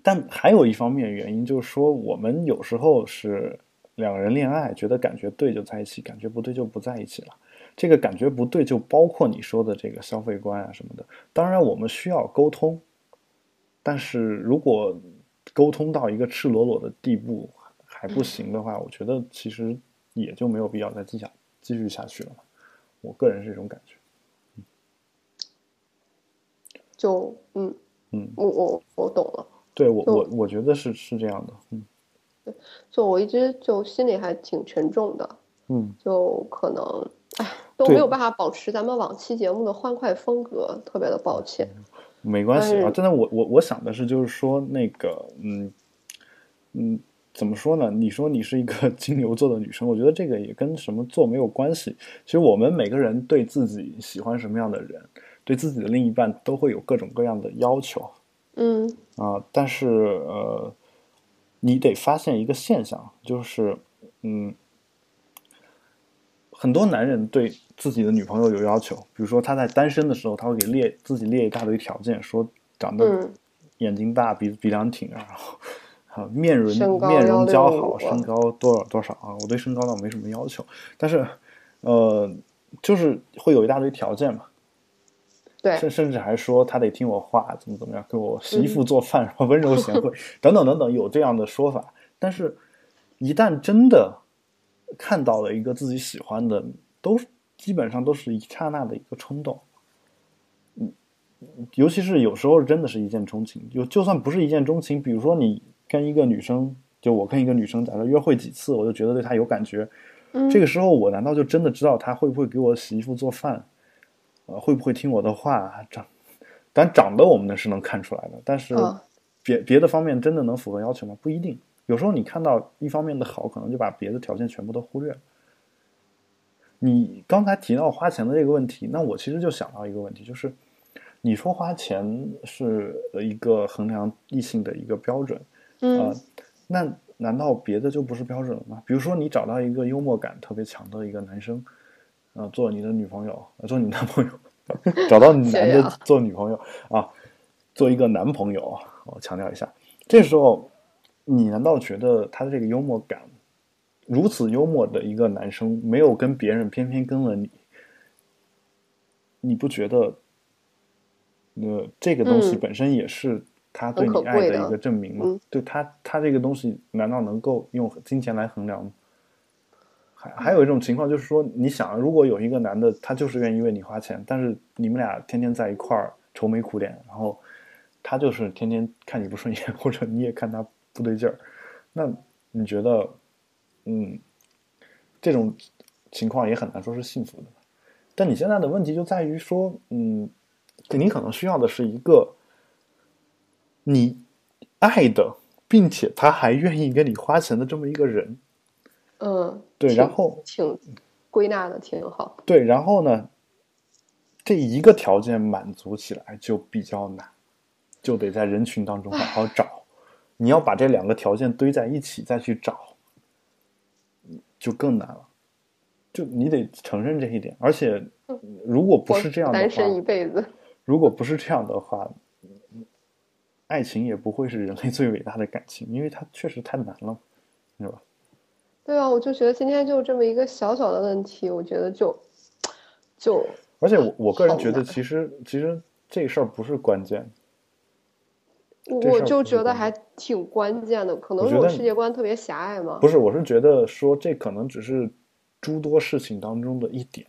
但还有一方面原因就是说，我们有时候是两个人恋爱，觉得感觉对就在一起，感觉不对就不在一起了。这个感觉不对，就包括你说的这个消费观啊什么的。当然，我们需要沟通，但是如果沟通到一个赤裸裸的地步还不行的话，我觉得其实也就没有必要再继下继续下去了。我个人是这种感觉。就嗯嗯，我我我懂了。对我我我觉得是是这样的。嗯，对，就我一直就心里还挺沉重的。嗯，就可能哎都没有办法保持咱们往期节目的欢快风格，特别的抱歉。没关系啊，真的，我我我想的是，就是说那个，嗯嗯，怎么说呢？你说你是一个 金牛座的女生，我觉得这个也跟什么座没有关系。其实我们每个人对自己喜欢什么样的人，对自己的另一半都会有各种各样的要求。嗯啊，但是呃，你得发现一个现象，就是嗯。很多男人对自己的女朋友有要求，比如说他在单身的时候，他会给列自己列一大堆条件，说长得眼睛大、鼻鼻梁挺啊，然后啊面容面容姣好，身高多少多少啊。我对身高倒没什么要求，但是呃，就是会有一大堆条件嘛。对，甚甚至还说他得听我话，怎么怎么样，给我洗衣服做饭，然后温柔贤惠 等等等等，有这样的说法。但是，一旦真的。看到了一个自己喜欢的，都基本上都是一刹那的一个冲动，嗯，尤其是有时候真的是一见钟情。就就算不是一见钟情，比如说你跟一个女生，就我跟一个女生，假设约会几次，我就觉得对她有感觉，这个时候我难道就真的知道她会不会给我洗衣服做饭，呃，会不会听我的话？长，但长得我们是能看出来的，但是别别的方面真的能符合要求吗？不一定。有时候你看到一方面的好，可能就把别的条件全部都忽略了。你刚才提到花钱的这个问题，那我其实就想到一个问题，就是你说花钱是一个衡量异性的一个标准，嗯，那难道别的就不是标准了吗？比如说你找到一个幽默感特别强的一个男生，呃，做你的女朋友，做你男朋友，找到 男的做女朋友啊，做一个男朋友，我强调一下，这时候。你难道觉得他的这个幽默感，如此幽默的一个男生，没有跟别人，偏偏跟了你，你不觉得，呃，这个东西本身也是他对你爱的一个证明吗？对他，他这个东西难道能够用金钱来衡量吗？还还有一种情况就是说，你想，如果有一个男的，他就是愿意为你花钱，但是你们俩天天在一块儿愁眉苦脸，然后他就是天天看你不顺眼，或者你也看他。不对劲儿，那你觉得，嗯，这种情况也很难说是幸福的。但你现在的问题就在于说，嗯，你可能需要的是一个你爱的，并且他还愿意给你花钱的这么一个人。嗯，对，然后挺归纳的挺好。对，然后呢，这一个条件满足起来就比较难，就得在人群当中好好找。你要把这两个条件堆在一起再去找，就更难了。就你得承认这一点，而且如果不是这样的话，单身一辈子。如果不是这样的话，爱情也不会是人类最伟大的感情，因为它确实太难了，是吧？对啊，我就觉得今天就这么一个小小的问题，我觉得就就。而且我我个人觉得，其实其实这事儿不是关键。我就觉得还挺关键的，可能是我世界观特别狭隘嘛？不是，我是觉得说这可能只是诸多事情当中的一点，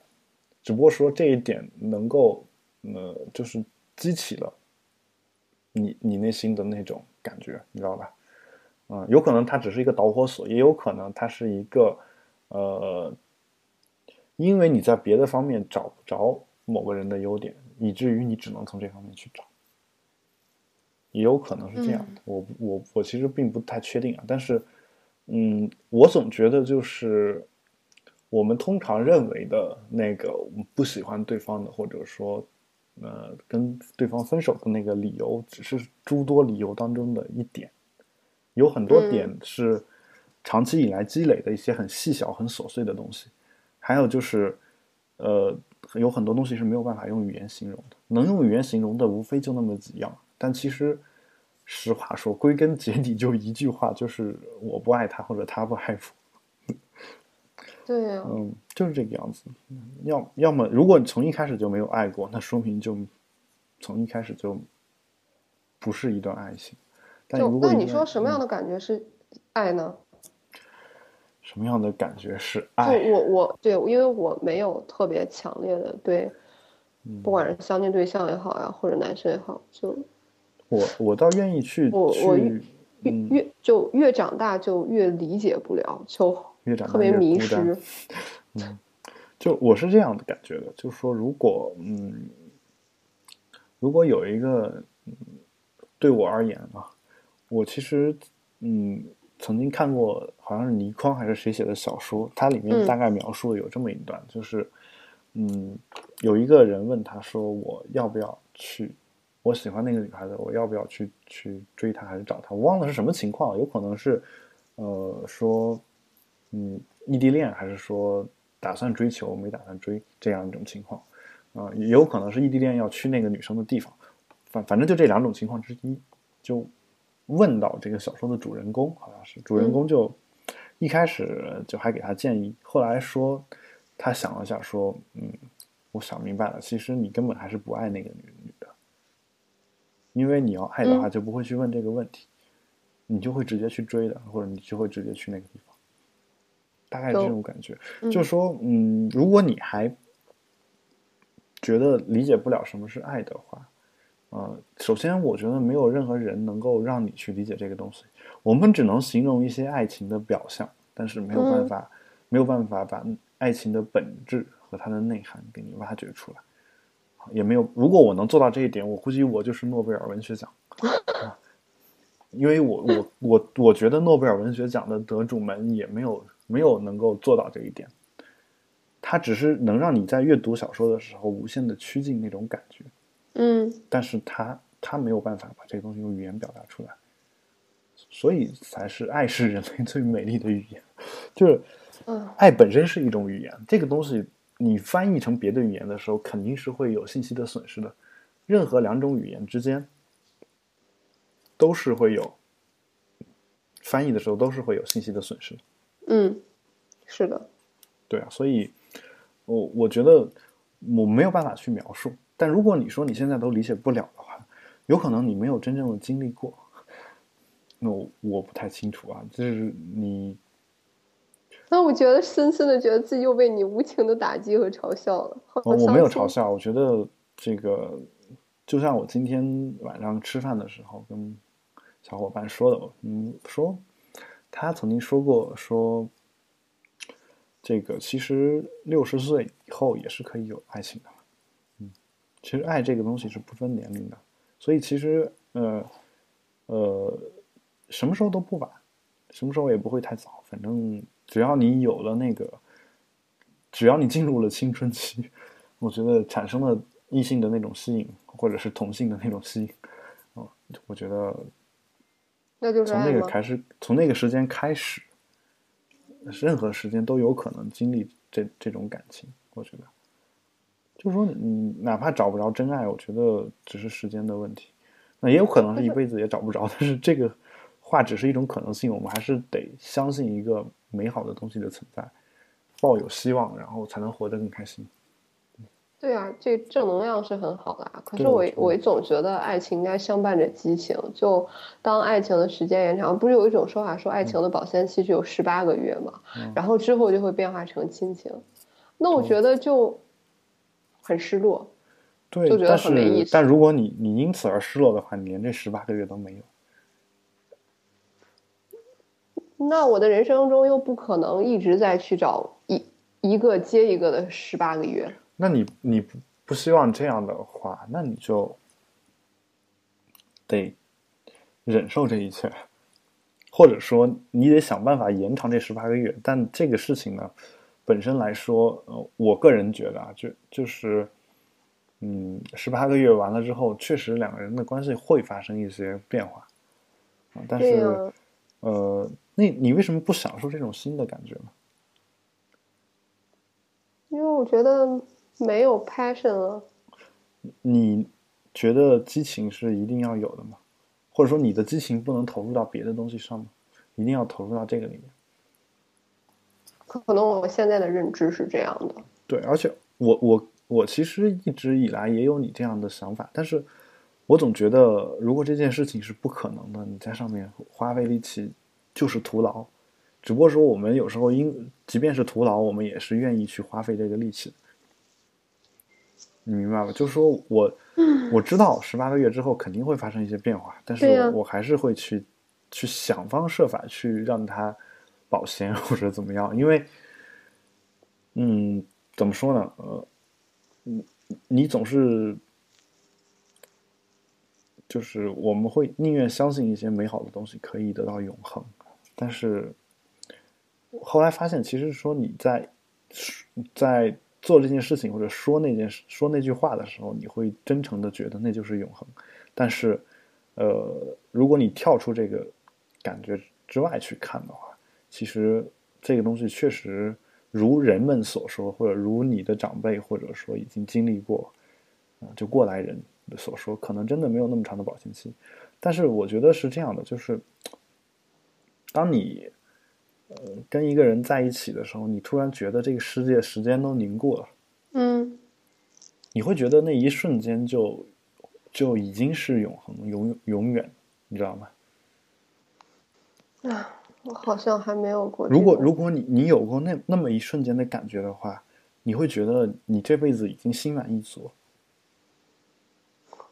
只不过说这一点能够，呃，就是激起了你你内心的那种感觉，你知道吧？嗯，有可能它只是一个导火索，也有可能它是一个，呃，因为你在别的方面找不着某个人的优点，以至于你只能从这方面去找。也有可能是这样的，我我我其实并不太确定啊，但是，嗯，我总觉得就是我们通常认为的那个不喜欢对方的，或者说，呃，跟对方分手的那个理由，只是诸多理由当中的一点，有很多点是长期以来积累的一些很细小、很琐碎的东西，还有就是，呃，有很多东西是没有办法用语言形容的。能用语言形容的，无非就那么几样。但其实，实话说，归根结底就一句话，就是我不爱他，或者他不爱我。对呀，嗯，就是这个样子。要要么，如果从一开始就没有爱过，那说明就从一开始就不是一段爱情。但如果那你说什么样的感觉是爱呢？什么样的感觉是爱？就我我对，因为我没有特别强烈的对，不管是相亲对象也好呀，或者男生也好，就我我倒愿意去我我越越就越长大就越理解不了，就越长特别迷失。嗯，就我是这样的感觉的，就是说，如果嗯，如果有一个对我而言啊。我其实，嗯，曾经看过，好像是倪匡还是谁写的小说，它里面大概描述有这么一段，就是，嗯，有一个人问他说：“我要不要去？我喜欢那个女孩子，我要不要去去追她，还是找她？我忘了是什么情况，有可能是，呃，说，嗯，异地恋，还是说打算追求没打算追这样一种情况，啊，也有可能是异地恋要去那个女生的地方，反反正就这两种情况之一，就。”问到这个小说的主人公，好像是主人公就一开始就还给他建议，后来说他想了想，说嗯，我想明白了，其实你根本还是不爱那个女女的，因为你要爱的话就不会去问这个问题，你就会直接去追的，或者你就会直接去那个地方，大概这种感觉，就说嗯，如果你还觉得理解不了什么是爱的话。呃，首先，我觉得没有任何人能够让你去理解这个东西。我们只能形容一些爱情的表象，但是没有办法，没有办法把爱情的本质和它的内涵给你挖掘出来。也没有，如果我能做到这一点，我估计我就是诺贝尔文学奖。因为我我我我觉得诺贝尔文学奖的得主们也没有没有能够做到这一点。他只是能让你在阅读小说的时候无限的趋近那种感觉。嗯，但是他他没有办法把这个东西用语言表达出来，所以才是爱是人类最美丽的语言，就是，嗯，爱本身是一种语言，这个东西你翻译成别的语言的时候，肯定是会有信息的损失的，任何两种语言之间都是会有翻译的时候都是会有信息的损失，嗯，是的，对啊，所以我我觉得我没有办法去描述。但如果你说你现在都理解不了的话，有可能你没有真正的经历过。那我我不太清楚啊，就是你。那我觉得深深的觉得自己又被你无情的打击和嘲笑了。我没有嘲笑，我觉得这个就像我今天晚上吃饭的时候跟小伙伴说的，嗯，说他曾经说过，说这个其实六十岁以后也是可以有爱情的。其实爱这个东西是不分年龄的，所以其实呃呃什么时候都不晚，什么时候也不会太早。反正只要你有了那个，只要你进入了青春期，我觉得产生了异性的那种吸引，或者是同性的那种吸引，哦，我觉得那就是从那个开始，从那个时间开始，任何时间都有可能经历这这种感情，我觉得。就是说，你哪怕找不着真爱，我觉得只是时间的问题。那也有可能是一辈子也找不着，但是这个话只是一种可能性。我们还是得相信一个美好的东西的存在，抱有希望，然后才能活得更开心。对啊，这正能量是很好的啊。可是我我总觉得爱情应该相伴着激情。就当爱情的时间延长，不是有一种说法说爱情的保鲜期只有十八个月嘛？然后之后就会变化成亲情。那我觉得就。很失落，对，就觉得很没意思。但如果你你因此而失落的话，你连这十八个月都没有，那我的人生中又不可能一直在去找一一个接一个的十八个月。那你你不不希望这样的话，那你就得忍受这一切，或者说你得想办法延长这十八个月。但这个事情呢？本身来说，呃，我个人觉得啊，就就是，嗯，十八个月完了之后，确实两个人的关系会发生一些变化，啊，但是呃，那你为什么不享受这种新的感觉呢？因为我觉得没有 passion 了。你觉得激情是一定要有的吗？或者说你的激情不能投入到别的东西上吗？一定要投入到这个里面？可能我现在的认知是这样的。对，而且我我我其实一直以来也有你这样的想法，但是我总觉得如果这件事情是不可能的，你在上面花费力气就是徒劳。只不过说我们有时候因即便是徒劳，我们也是愿意去花费这个力气。你明白吧？就是说我我知道十八个月之后肯定会发生一些变化，但是我还是会去去想方设法去让它保鲜 或者怎么样，因为，嗯，怎么说呢？呃，你你总是就是我们会宁愿相信一些美好的东西可以得到永恒，但是后来发现，其实说你在在。做这件事情或者说那件事说那句话的时候，你会真诚的觉得那就是永恒。但是，呃，如果你跳出这个感觉之外去看的话，其实这个东西确实如人们所说，或者如你的长辈或者说已经经历过，啊，就过来人所说，可能真的没有那么长的保鲜期。但是我觉得是这样的，就是当你。呃，跟一个人在一起的时候，你突然觉得这个世界时间都凝固了，嗯，你会觉得那一瞬间就就已经是永恒、永永远，你知道吗？啊，我好像还没有过。如果如果你你有过那那么一瞬间的感觉的话，你会觉得你这辈子已经心满意足。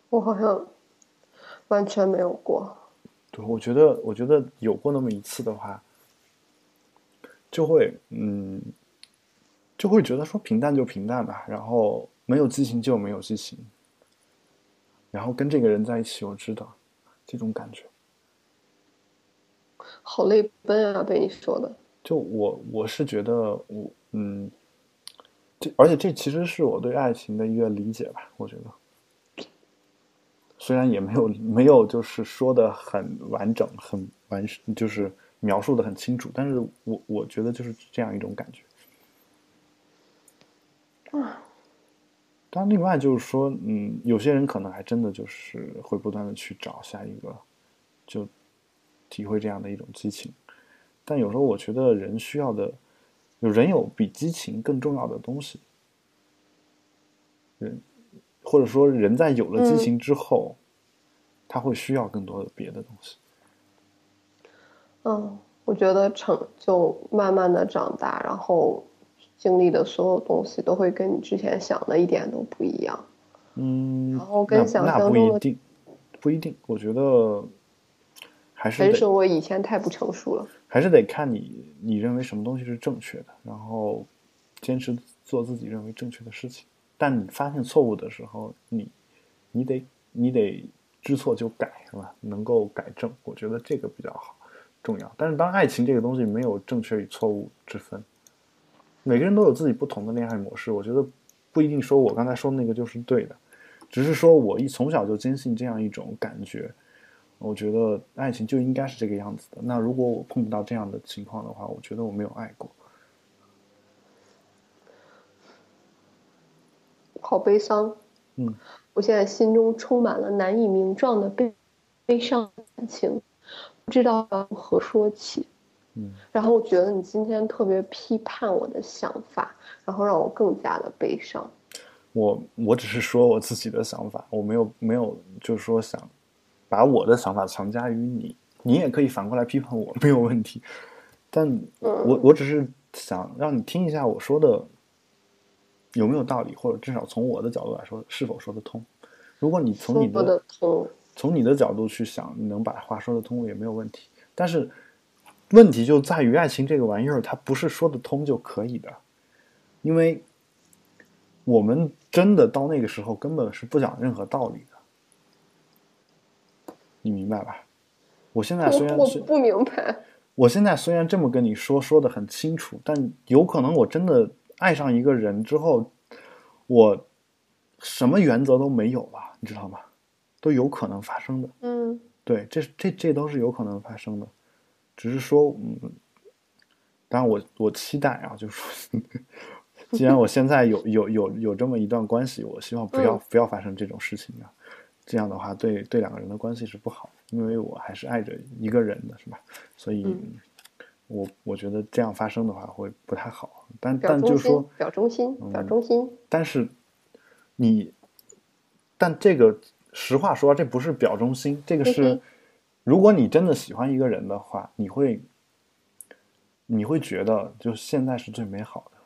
我好像完全没有过。对，我觉得我觉得有过那么一次的话。就会嗯，就会觉得说平淡就平淡吧，然后没有激情就没有激情，然后跟这个人在一起，我知道这种感觉，好泪奔啊！被你说的，就我我是觉得我嗯，这而且这其实是我对爱情的一个理解吧，我觉得，虽然也没有没有就是说的很完整很完就是。描述的很清楚，但是我我觉得就是这样一种感觉。啊，但另外就是说，嗯，有些人可能还真的就是会不断的去找下一个，就体会这样的一种激情。但有时候我觉得人需要的，有人有比激情更重要的东西。人或者说人在有了激情之后，他会需要更多的别的东西。嗯，我觉得成就慢慢的长大，然后经历的所有东西都会跟你之前想的一点都不一样。嗯，然后跟想象中的不一定，不一定。我觉得还是还是我以前太不成熟了。还是得看你你认为什么东西是正确的，然后坚持做自己认为正确的事情。但你发现错误的时候，你你得你得知错就改，是吧？能够改正，我觉得这个比较好。重要，但是当爱情这个东西没有正确与错误之分，每个人都有自己不同的恋爱模式。我觉得不一定说我刚才说那个就是对的，只是说我一从小就坚信这样一种感觉。我觉得爱情就应该是这个样子的。那如果我碰不到这样的情况的话，我觉得我没有爱过。好悲伤，嗯，我现在心中充满了难以名状的悲悲伤感情。不知道如何说起，嗯，然后我觉得你今天特别批判我的想法，然后让我更加的悲伤。我我只是说我自己的想法，我没有没有就是说想把我的想法强加于你，你也可以反过来批判我，没有问题。但我我只是想让你听一下我说的有没有道理，或者至少从我的角度来说是否说得通。如果你从你的通。从你的角度去想，你能把话说得通也没有问题。但是，问题就在于爱情这个玩意儿，它不是说得通就可以的，因为我们真的到那个时候根本是不讲任何道理的，你明白吧？我现在虽然我不明白，我现在虽然这么跟你说，说的很清楚，但有可能我真的爱上一个人之后，我什么原则都没有了，你知道吗？都有可能发生的，嗯，对，这这这都是有可能发生的，只是说，嗯，当然我我期待啊，就是说，既然我现在有有有有这么一段关系，我希望不要不要发生这种事情啊。这样的话，对对两个人的关系是不好，因为我还是爱着一个人的，是吧？所以，我我觉得这样发生的话会不太好。但但就是说，表忠心，表忠心。但是，你，但这个实话说，这不是表忠心，这个是，如果你真的喜欢一个人的话，你会，你会觉得就现在是最美好的，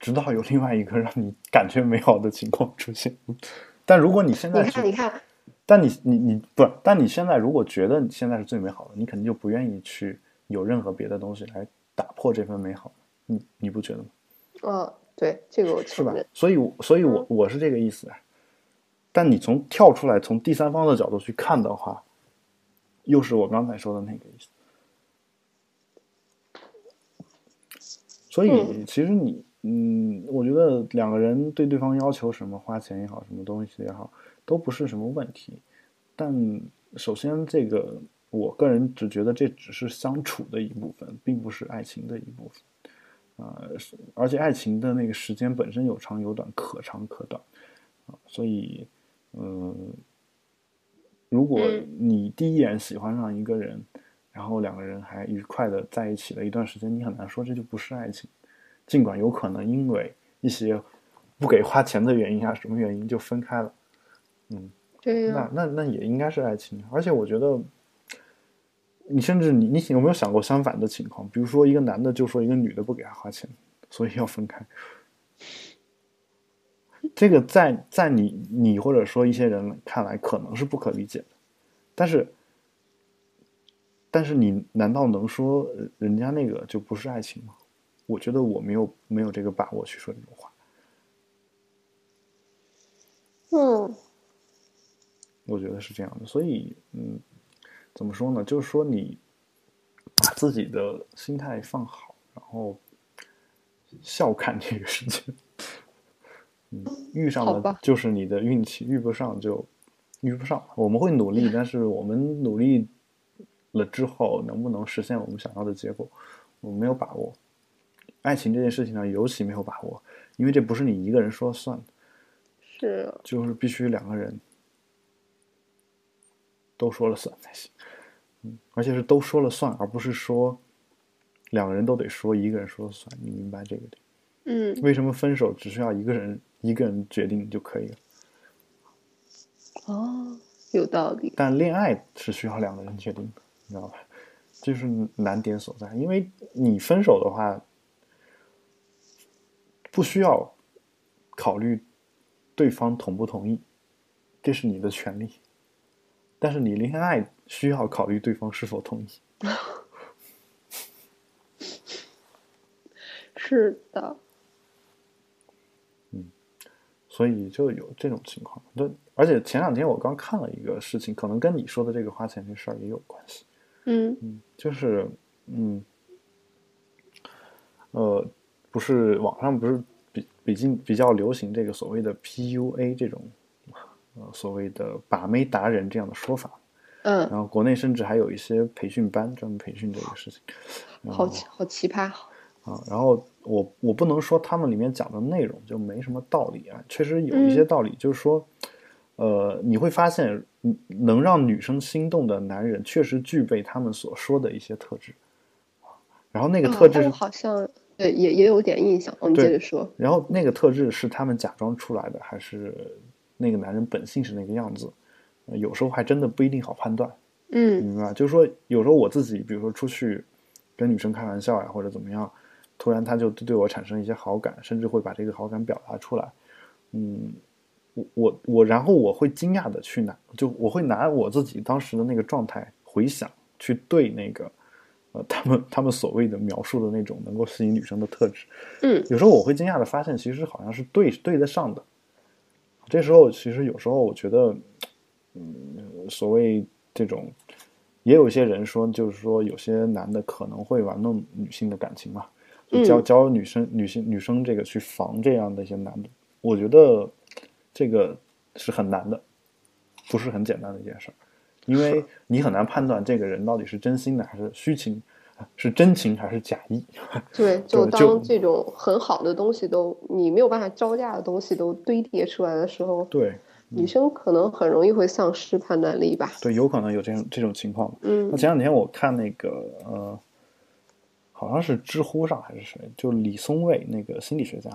直到有另外一个让你感觉美好的情况出现。但如果你现在，你看，你看。但你你你不是？但你现在如果觉得你现在是最美好的，你肯定就不愿意去有任何别的东西来打破这份美好，你你不觉得吗？嗯，对，这个我是吧？所以，所以我我是这个意思。但你从跳出来，从第三方的角度去看的话，又是我刚才说的那个意思。所以，其实你，嗯，我觉得两个人对对方要求什么，花钱也好，什么东西也好。都不是什么问题，但首先，这个我个人只觉得这只是相处的一部分，并不是爱情的一部分。呃，而且爱情的那个时间本身有长有短，可长可短啊。所以，嗯，如果你第一眼喜欢上一个人，然后两个人还愉快的在一起了一段时间，你很难说这就不是爱情。尽管有可能因为一些不给花钱的原因啊，什么原因就分开了。嗯，对那那那也应该是爱情，而且我觉得，你甚至你你有没有想过相反的情况？比如说一个男的就说一个女的不给他花钱，所以要分开。这个在在你你或者说一些人看来可能是不可理解的，但是但是你难道能说人家那个就不是爱情吗？我觉得我没有没有这个把握去说这种话。嗯。我觉得是这样的，所以，嗯，怎么说呢？就是说，你把自己的心态放好，然后笑看这个世界。嗯，遇上了就是你的运气，遇不上就遇不上。我们会努力，但是我们努力了之后，能不能实现我们想要的结果，我们没有把握。爱情这件事情上尤其没有把握，因为这不是你一个人说了算的，是，就是必须两个人。都说了算才行，嗯，而且是都说了算，而不是说两个人都得说，一个人说了算。你明白这个点？嗯，为什么分手只需要一个人一个人决定就可以了？哦，有道理。但恋爱是需要两个人决定的，你知道吧？就是难点所在。因为你分手的话，不需要考虑对方同不同意，这是你的权利。但是你恋爱需要考虑对方是否同意，是的，嗯，所以就有这种情况。对，而且前两天我刚看了一个事情，可能跟你说的这个花钱这事儿也有关系。嗯嗯，就是嗯，呃，不是网上不是比比近比较流行这个所谓的 PUA 这种。呃，所谓的把妹达人这样的说法，嗯，然后国内甚至还有一些培训班专门培训这个事情，好奇好奇葩啊！然后我我不能说他们里面讲的内容就没什么道理啊，确实有一些道理，就是说，呃，你会发现能让女生心动的男人确实具备他们所说的一些特质，然后那个特质好像对也也有点印象，我们接着说，然后那个特质是他们假装出来的还是？那个男人本性是那个样子，有时候还真的不一定好判断。嗯，明白？就是说，有时候我自己，比如说出去跟女生开玩笑呀，或者怎么样，突然他就对我产生一些好感，甚至会把这个好感表达出来。嗯，我我我，然后我会惊讶的去拿，就我会拿我自己当时的那个状态回想，去对那个呃他们他们所谓的描述的那种能够吸引女生的特质。嗯，有时候我会惊讶的发现，其实好像是对对得上的。这时候，其实有时候我觉得，嗯，所谓这种，也有一些人说，就是说有些男的可能会玩弄女性的感情嘛，就教教女生、女性、女生这个去防这样的一些男的。我觉得这个是很难的，不是很简单的一件事儿，因为你很难判断这个人到底是真心的还是虚情，是真情还是假意？对，就当这种很好的东西都你没有办法招架的东西都堆叠出来的时候，对，女生可能很容易会丧失判断力吧？对，有可能有这种这种情况。嗯，那前两天我看那个呃，好像是知乎上还是谁，就李松蔚那个心理学家，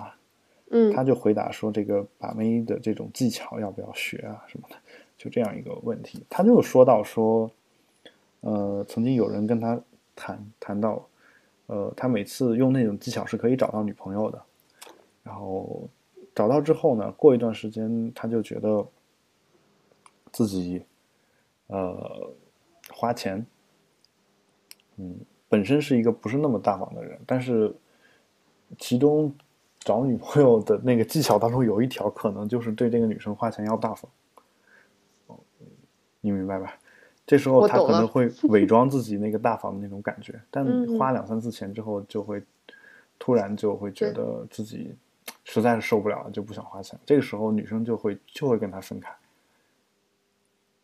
嗯，他就回答说这个把妹的这种技巧要不要学啊什么的，就这样一个问题。他就说到说，呃，曾经有人跟他。谈谈到，呃，他每次用那种技巧是可以找到女朋友的，然后找到之后呢，过一段时间他就觉得自己，呃，花钱，嗯，本身是一个不是那么大方的人，但是其中找女朋友的那个技巧当中有一条，可能就是对这个女生花钱要大方，你明白吧？这时候他可能会伪装自己那个大方的那种感觉，但花两三次钱之后，就会突然就会觉得自己实在是受不了了，就不想花钱。这个时候女生就会就会跟他分开，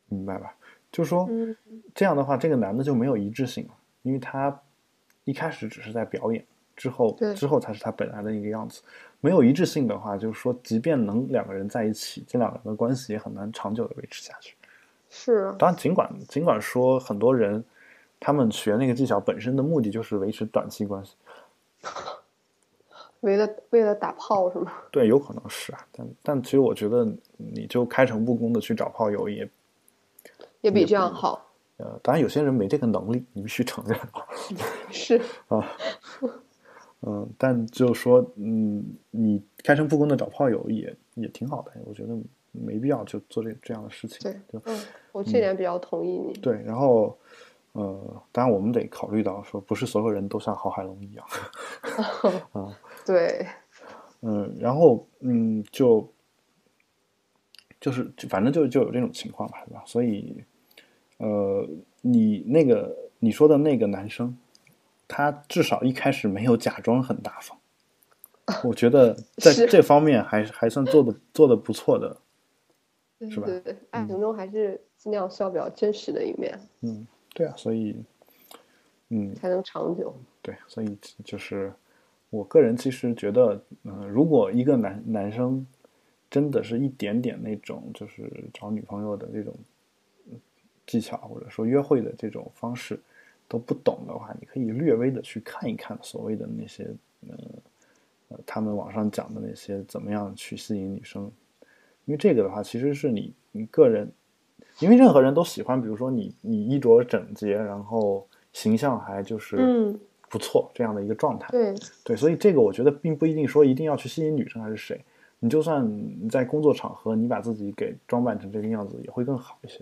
明白吧？就说这样的话，这个男的就没有一致性了，因为他一开始只是在表演，之后之后才是他本来的一个样子。没有一致性的话，就是说，即便能两个人在一起，这两个人的关系也很难长久的维持下去。是，当然，尽管尽管说很多人，他们学那个技巧本身的目的就是维持短期关系，为了为了打炮是吗？对，有可能是啊，但但其实我觉得，你就开诚布公的去找炮友也也比这样好。呃，当然有些人没这个能力，你必须承认。是啊，嗯，但就说，嗯，你开诚布公的找炮友也也挺好的，我觉得。没必要就做这这样的事情。对，嗯，我这点比较同意你。对，然后，呃，当然我们得考虑到，说不是所有人都像郝海龙一样。啊，对。嗯，然后，嗯，就就是反正就就有这种情况吧，对吧？所以，呃，你那个你说的那个男生，他至少一开始没有假装很大方，我觉得在这方面还还算做的做的不错的。是吧？对对，爱情中还是尽量需要比较真实的一面。嗯，对啊，所以，嗯，才能长久。对，所以就是我个人其实觉得，嗯，如果一个男男生真的是一点点那种就是找女朋友的这种技巧，或者说约会的这种方式都不懂的话，你可以略微的去看一看所谓的那些，呃呃，他们网上讲的那些怎么样去吸引女生。因为这个的话，其实是你你个人，因为任何人都喜欢，比如说你你衣着整洁，然后形象还就是嗯不错这样的一个状态。对对，所以这个我觉得并不一定说一定要去吸引女生还是谁，你就算你在工作场合，你把自己给装扮成这个样子也会更好一些。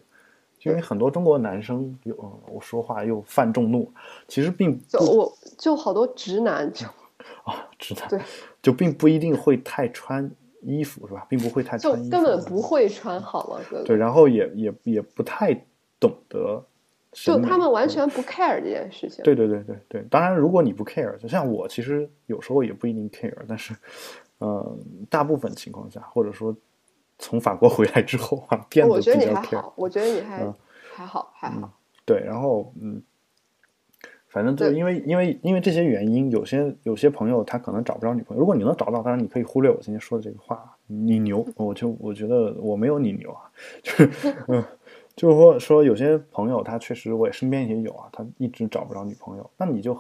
因为很多中国男生有我说话又犯众怒，其实并就我就好多直男就 啊直男对就并不一定会太穿。衣服是吧，并不会太穿衣服，根本不会穿好了，哥哥。对，然后也也也不太懂得，就他们完全不 care 这件事情。对对对对对，当然如果你不 care，就像我，其实有时候也不一定 care，但是，呃，大部分情况下，或者说从法国回来之后啊，变得比较 care。我觉得你还好，我觉得你还还好还好。对，然后嗯。反正就因为因为因为这些原因，有些有些朋友他可能找不着女朋友。如果你能找到，当然你可以忽略我今天说的这个话。你牛，我就我觉得我没有你牛啊，就是嗯，就是说说有些朋友他确实我也身边也有啊，他一直找不着女朋友。那你就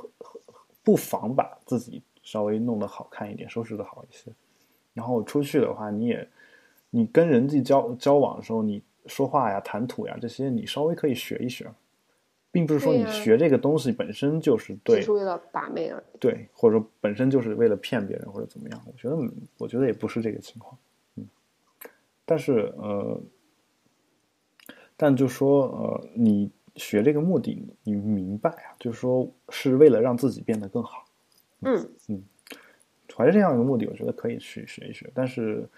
不妨把自己稍微弄得好看一点，收拾的好一些。然后出去的话，你也你跟人际交交往的时候，你说话呀、谈吐呀这些，你稍微可以学一学。并不是说你学这个东西本身就是对，是为了把妹而已。对，或者说本身就是为了骗别人或者怎么样？我觉得，我觉得也不是这个情况。嗯，但是呃，但就说呃，你学这个目的，你明白啊？就是说是为了让自己变得更好。嗯嗯，怀着这样一个目的，我觉得可以去学一学，但是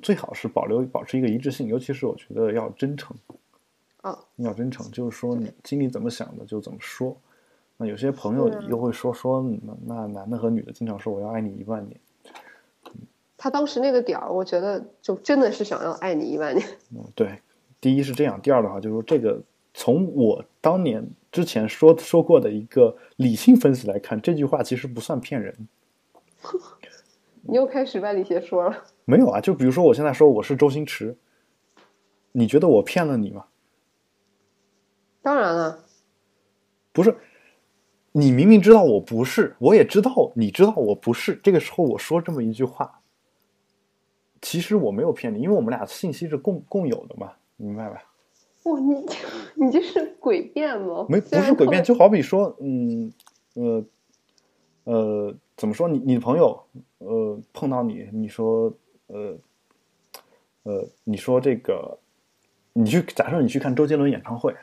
最好是保留保持一个一致性，尤其是我觉得要真诚。你要真诚，就是说你心里怎么想的就怎么说。那有些朋友又会说说，那那男的和女的经常说我要爱你一万年。他当时那个点儿，我觉得就真的是想要爱你一万年。嗯，对。第一是这样，第二的话就是说，这个从我当年之前说说过的一个理性分析来看，这句话其实不算骗人。你又开始歪理邪说了。没有啊，就比如说我现在说我是周星驰，你觉得我骗了你吗？当然了。不是，你明明知道我不是，我也知道你知道我不是。这个时候我说这么一句话，其实我没有骗你，因为我们俩信息是共共有的嘛，明白吧？哇，你 你这是诡辩吗？没，不是诡辩，就好比说，嗯，呃，呃，怎么说？你你的朋友，呃，碰到你，你说，呃，呃，你说这个，你去假设你去看周杰伦演唱会。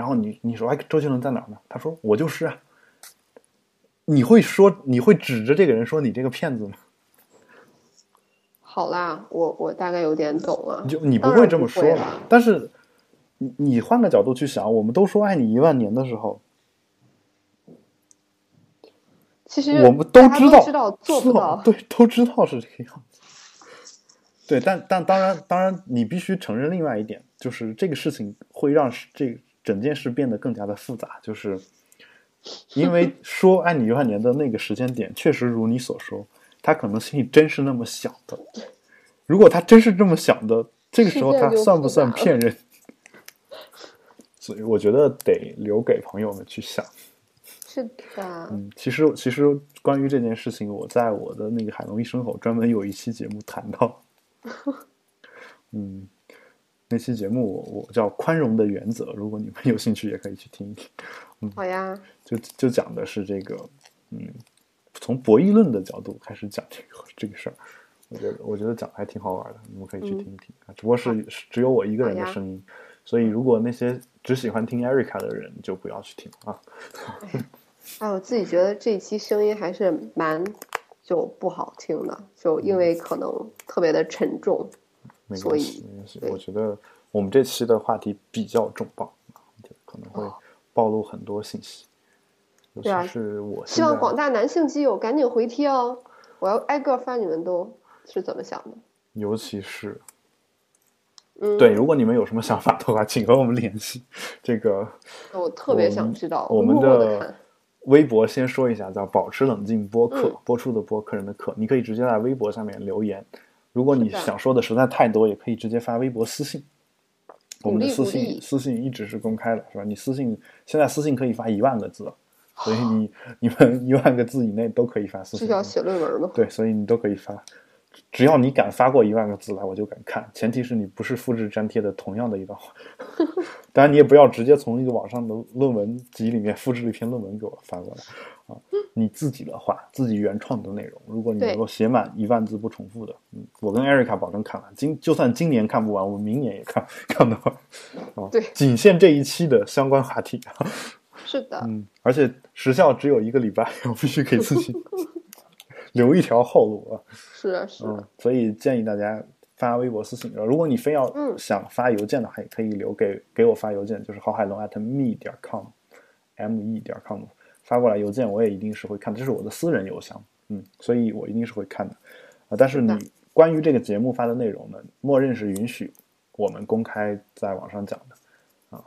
然后你你说哎，周杰伦在哪呢？他说我就是啊。你会说你会指着这个人说你这个骗子吗？好啦，我我大概有点懂了。就你不会这么说，但是你你换个角度去想，我们都说爱你一万年的时候，其实我们都知道知道做不到，对，都知道是这个样子。对，但但当然当然，你必须承认另外一点，就是这个事情会让这。整件事变得更加的复杂，就是因为说爱你一万年的那个时间点，确实如你所说，他可能心里真是那么想的。如果他真是这么想的，这个时候他算不算骗人？所以我觉得得留给朋友们去想。是的。嗯，其实其实关于这件事情，我在我的那个海龙一生吼专门有一期节目谈到。嗯。那期节目我我叫宽容的原则，如果你们有兴趣也可以去听一听。嗯，好呀。就就讲的是这个，嗯，从博弈论的角度开始讲这个这个事儿。我觉得我觉得讲的还挺好玩的，你们可以去听一听啊。只不过是只有我一个人的声音，所以如果那些只喜欢听 Erica 的人就不要去听啊。哎，我自己觉得这期声音还是蛮就不好听的，就因为可能特别的沉重。没关系，没关系。我觉得我们这期的话题比较重磅，可能会暴露很多信息。尤其是我希望广大男性基友赶紧回帖哦！我要挨个发你们都是怎么想的。尤其是，嗯，对，如果你们有什么想法的话，请和我们联系。这个我特别想知道。我们的微博先说一下，叫“保持冷静播客”，播出的播，客人的课，你可以直接在微博上面留言。如果你想说的实在太多，也可以直接发微博私信。我们的私信私信一直是公开的，是吧？你私信现在私信可以发一万个字，所以你你们一万个字以内都可以发私信。写论文吗？对，所以你都可以发，只要你敢发过一万个字来，我就敢看。前提是你不是复制粘贴的同样的一段话。当然，你也不要直接从一个网上的论文集里面复制了一篇论文给我发过来啊。你自己的话，自己原创的内容，如果你能够写满一万字不重复的，嗯，我跟艾瑞卡保证看完。今就算今年看不完，我明年也看看得完。啊，对，仅限这一期的相关话题。是的，嗯，而且时效只有一个礼拜，我必须给自己 留一条后路啊。是啊，是嗯，所以建议大家发微博私信。如果你非要想发邮件的话，也可以留给给我发邮件，就是郝海龙 at me 点 com，m e 点 com。发过来邮件我也一定是会看，这是我的私人邮箱，嗯，所以我一定是会看的，啊，但是你关于这个节目发的内容呢，默认是允许我们公开在网上讲的，啊，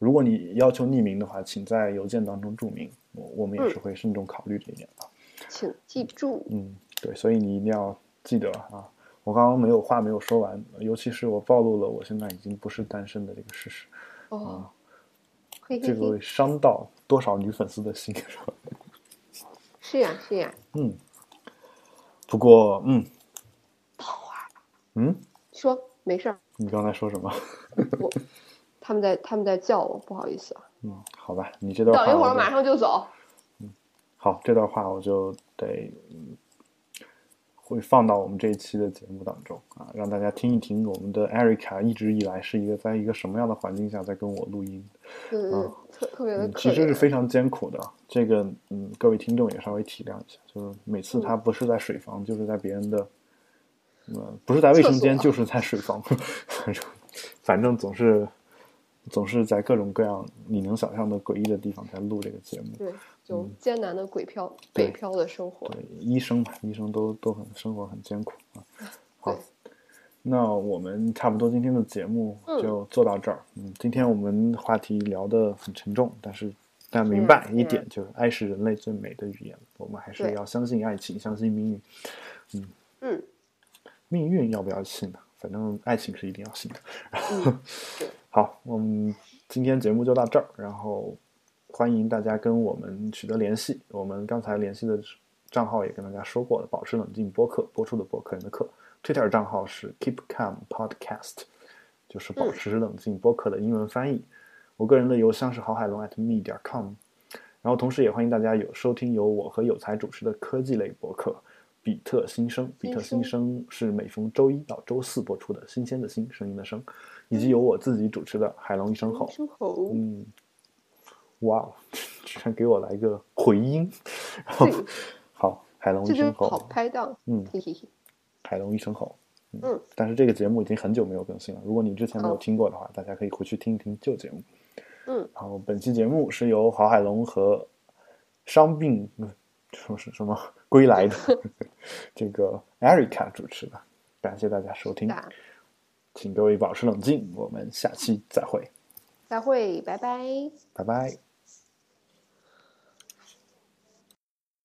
如果你要求匿名的话，请在邮件当中注明，我我们也是会慎重考虑这一点的，请记住，嗯，对，所以你一定要记得啊，我刚刚没有话没有说完，尤其是我暴露了我现在已经不是单身的这个事实，哦，这个会伤到。多少女粉丝的心是吧？是呀，是呀。嗯。不过，嗯。套话。嗯。说，没事儿。你刚才说什么？我，他们在，他们在叫我，不好意思啊。嗯，好吧，你这段。等一会儿，马上就走。嗯，好，这段话我就得。会放到我们这一期的节目当中啊，让大家听一听我们的艾瑞卡一直以来是一个在一个什么样的环境下在跟我录音，嗯，特特别的，其实是非常艰苦的。这个嗯，各位听众也稍微体谅一下，就是每次他不是在水房，就是在别人的，嗯，不是在卫生间，就是在水房，反正反正总是。总是在各种各样你能想象的诡异的地方在录这个节目，对，就艰难的鬼漂北漂的生活。对，医生嘛，医生都都很生活很艰苦啊。好，那我们差不多今天的节目就做到这儿。嗯，今天我们话题聊得很沉重，但是但明白一点，就是爱是人类最美的语言。我们还是要相信爱情，相信命运。嗯嗯，命运要不要信呢？反正爱情是一定要信的。好，我们今天节目就到这儿，然后欢迎大家跟我们取得联系。我们刚才联系的账号也跟大家说过了，保持冷静播客播出的播客人的课，Twitter 账号是 Keep Calm Podcast，就是保持冷静播客的英文翻译。我个人的邮箱是郝海龙 at me 点 com，然后同时也欢迎大家有收听由我和有才主持的科技类博客《比特新生》，比特新生是每逢周一到周四播出的新鲜的新声音的声，以及由我自己主持的海龙一声吼。嗯，哇，居然给我来个回音，好，海龙一声吼，好拍档，嗯，海龙一声吼。嗯，但是这个节目已经很久没有更新了。如果你之前没有听过的话，大家可以回去听一听旧节目。嗯，然后本期节目是由郝海龙和伤病说是什么归来的 这个 Erica 主持的，感谢大家收听，请各位保持冷静，我们下期再会，再会，拜拜，拜拜。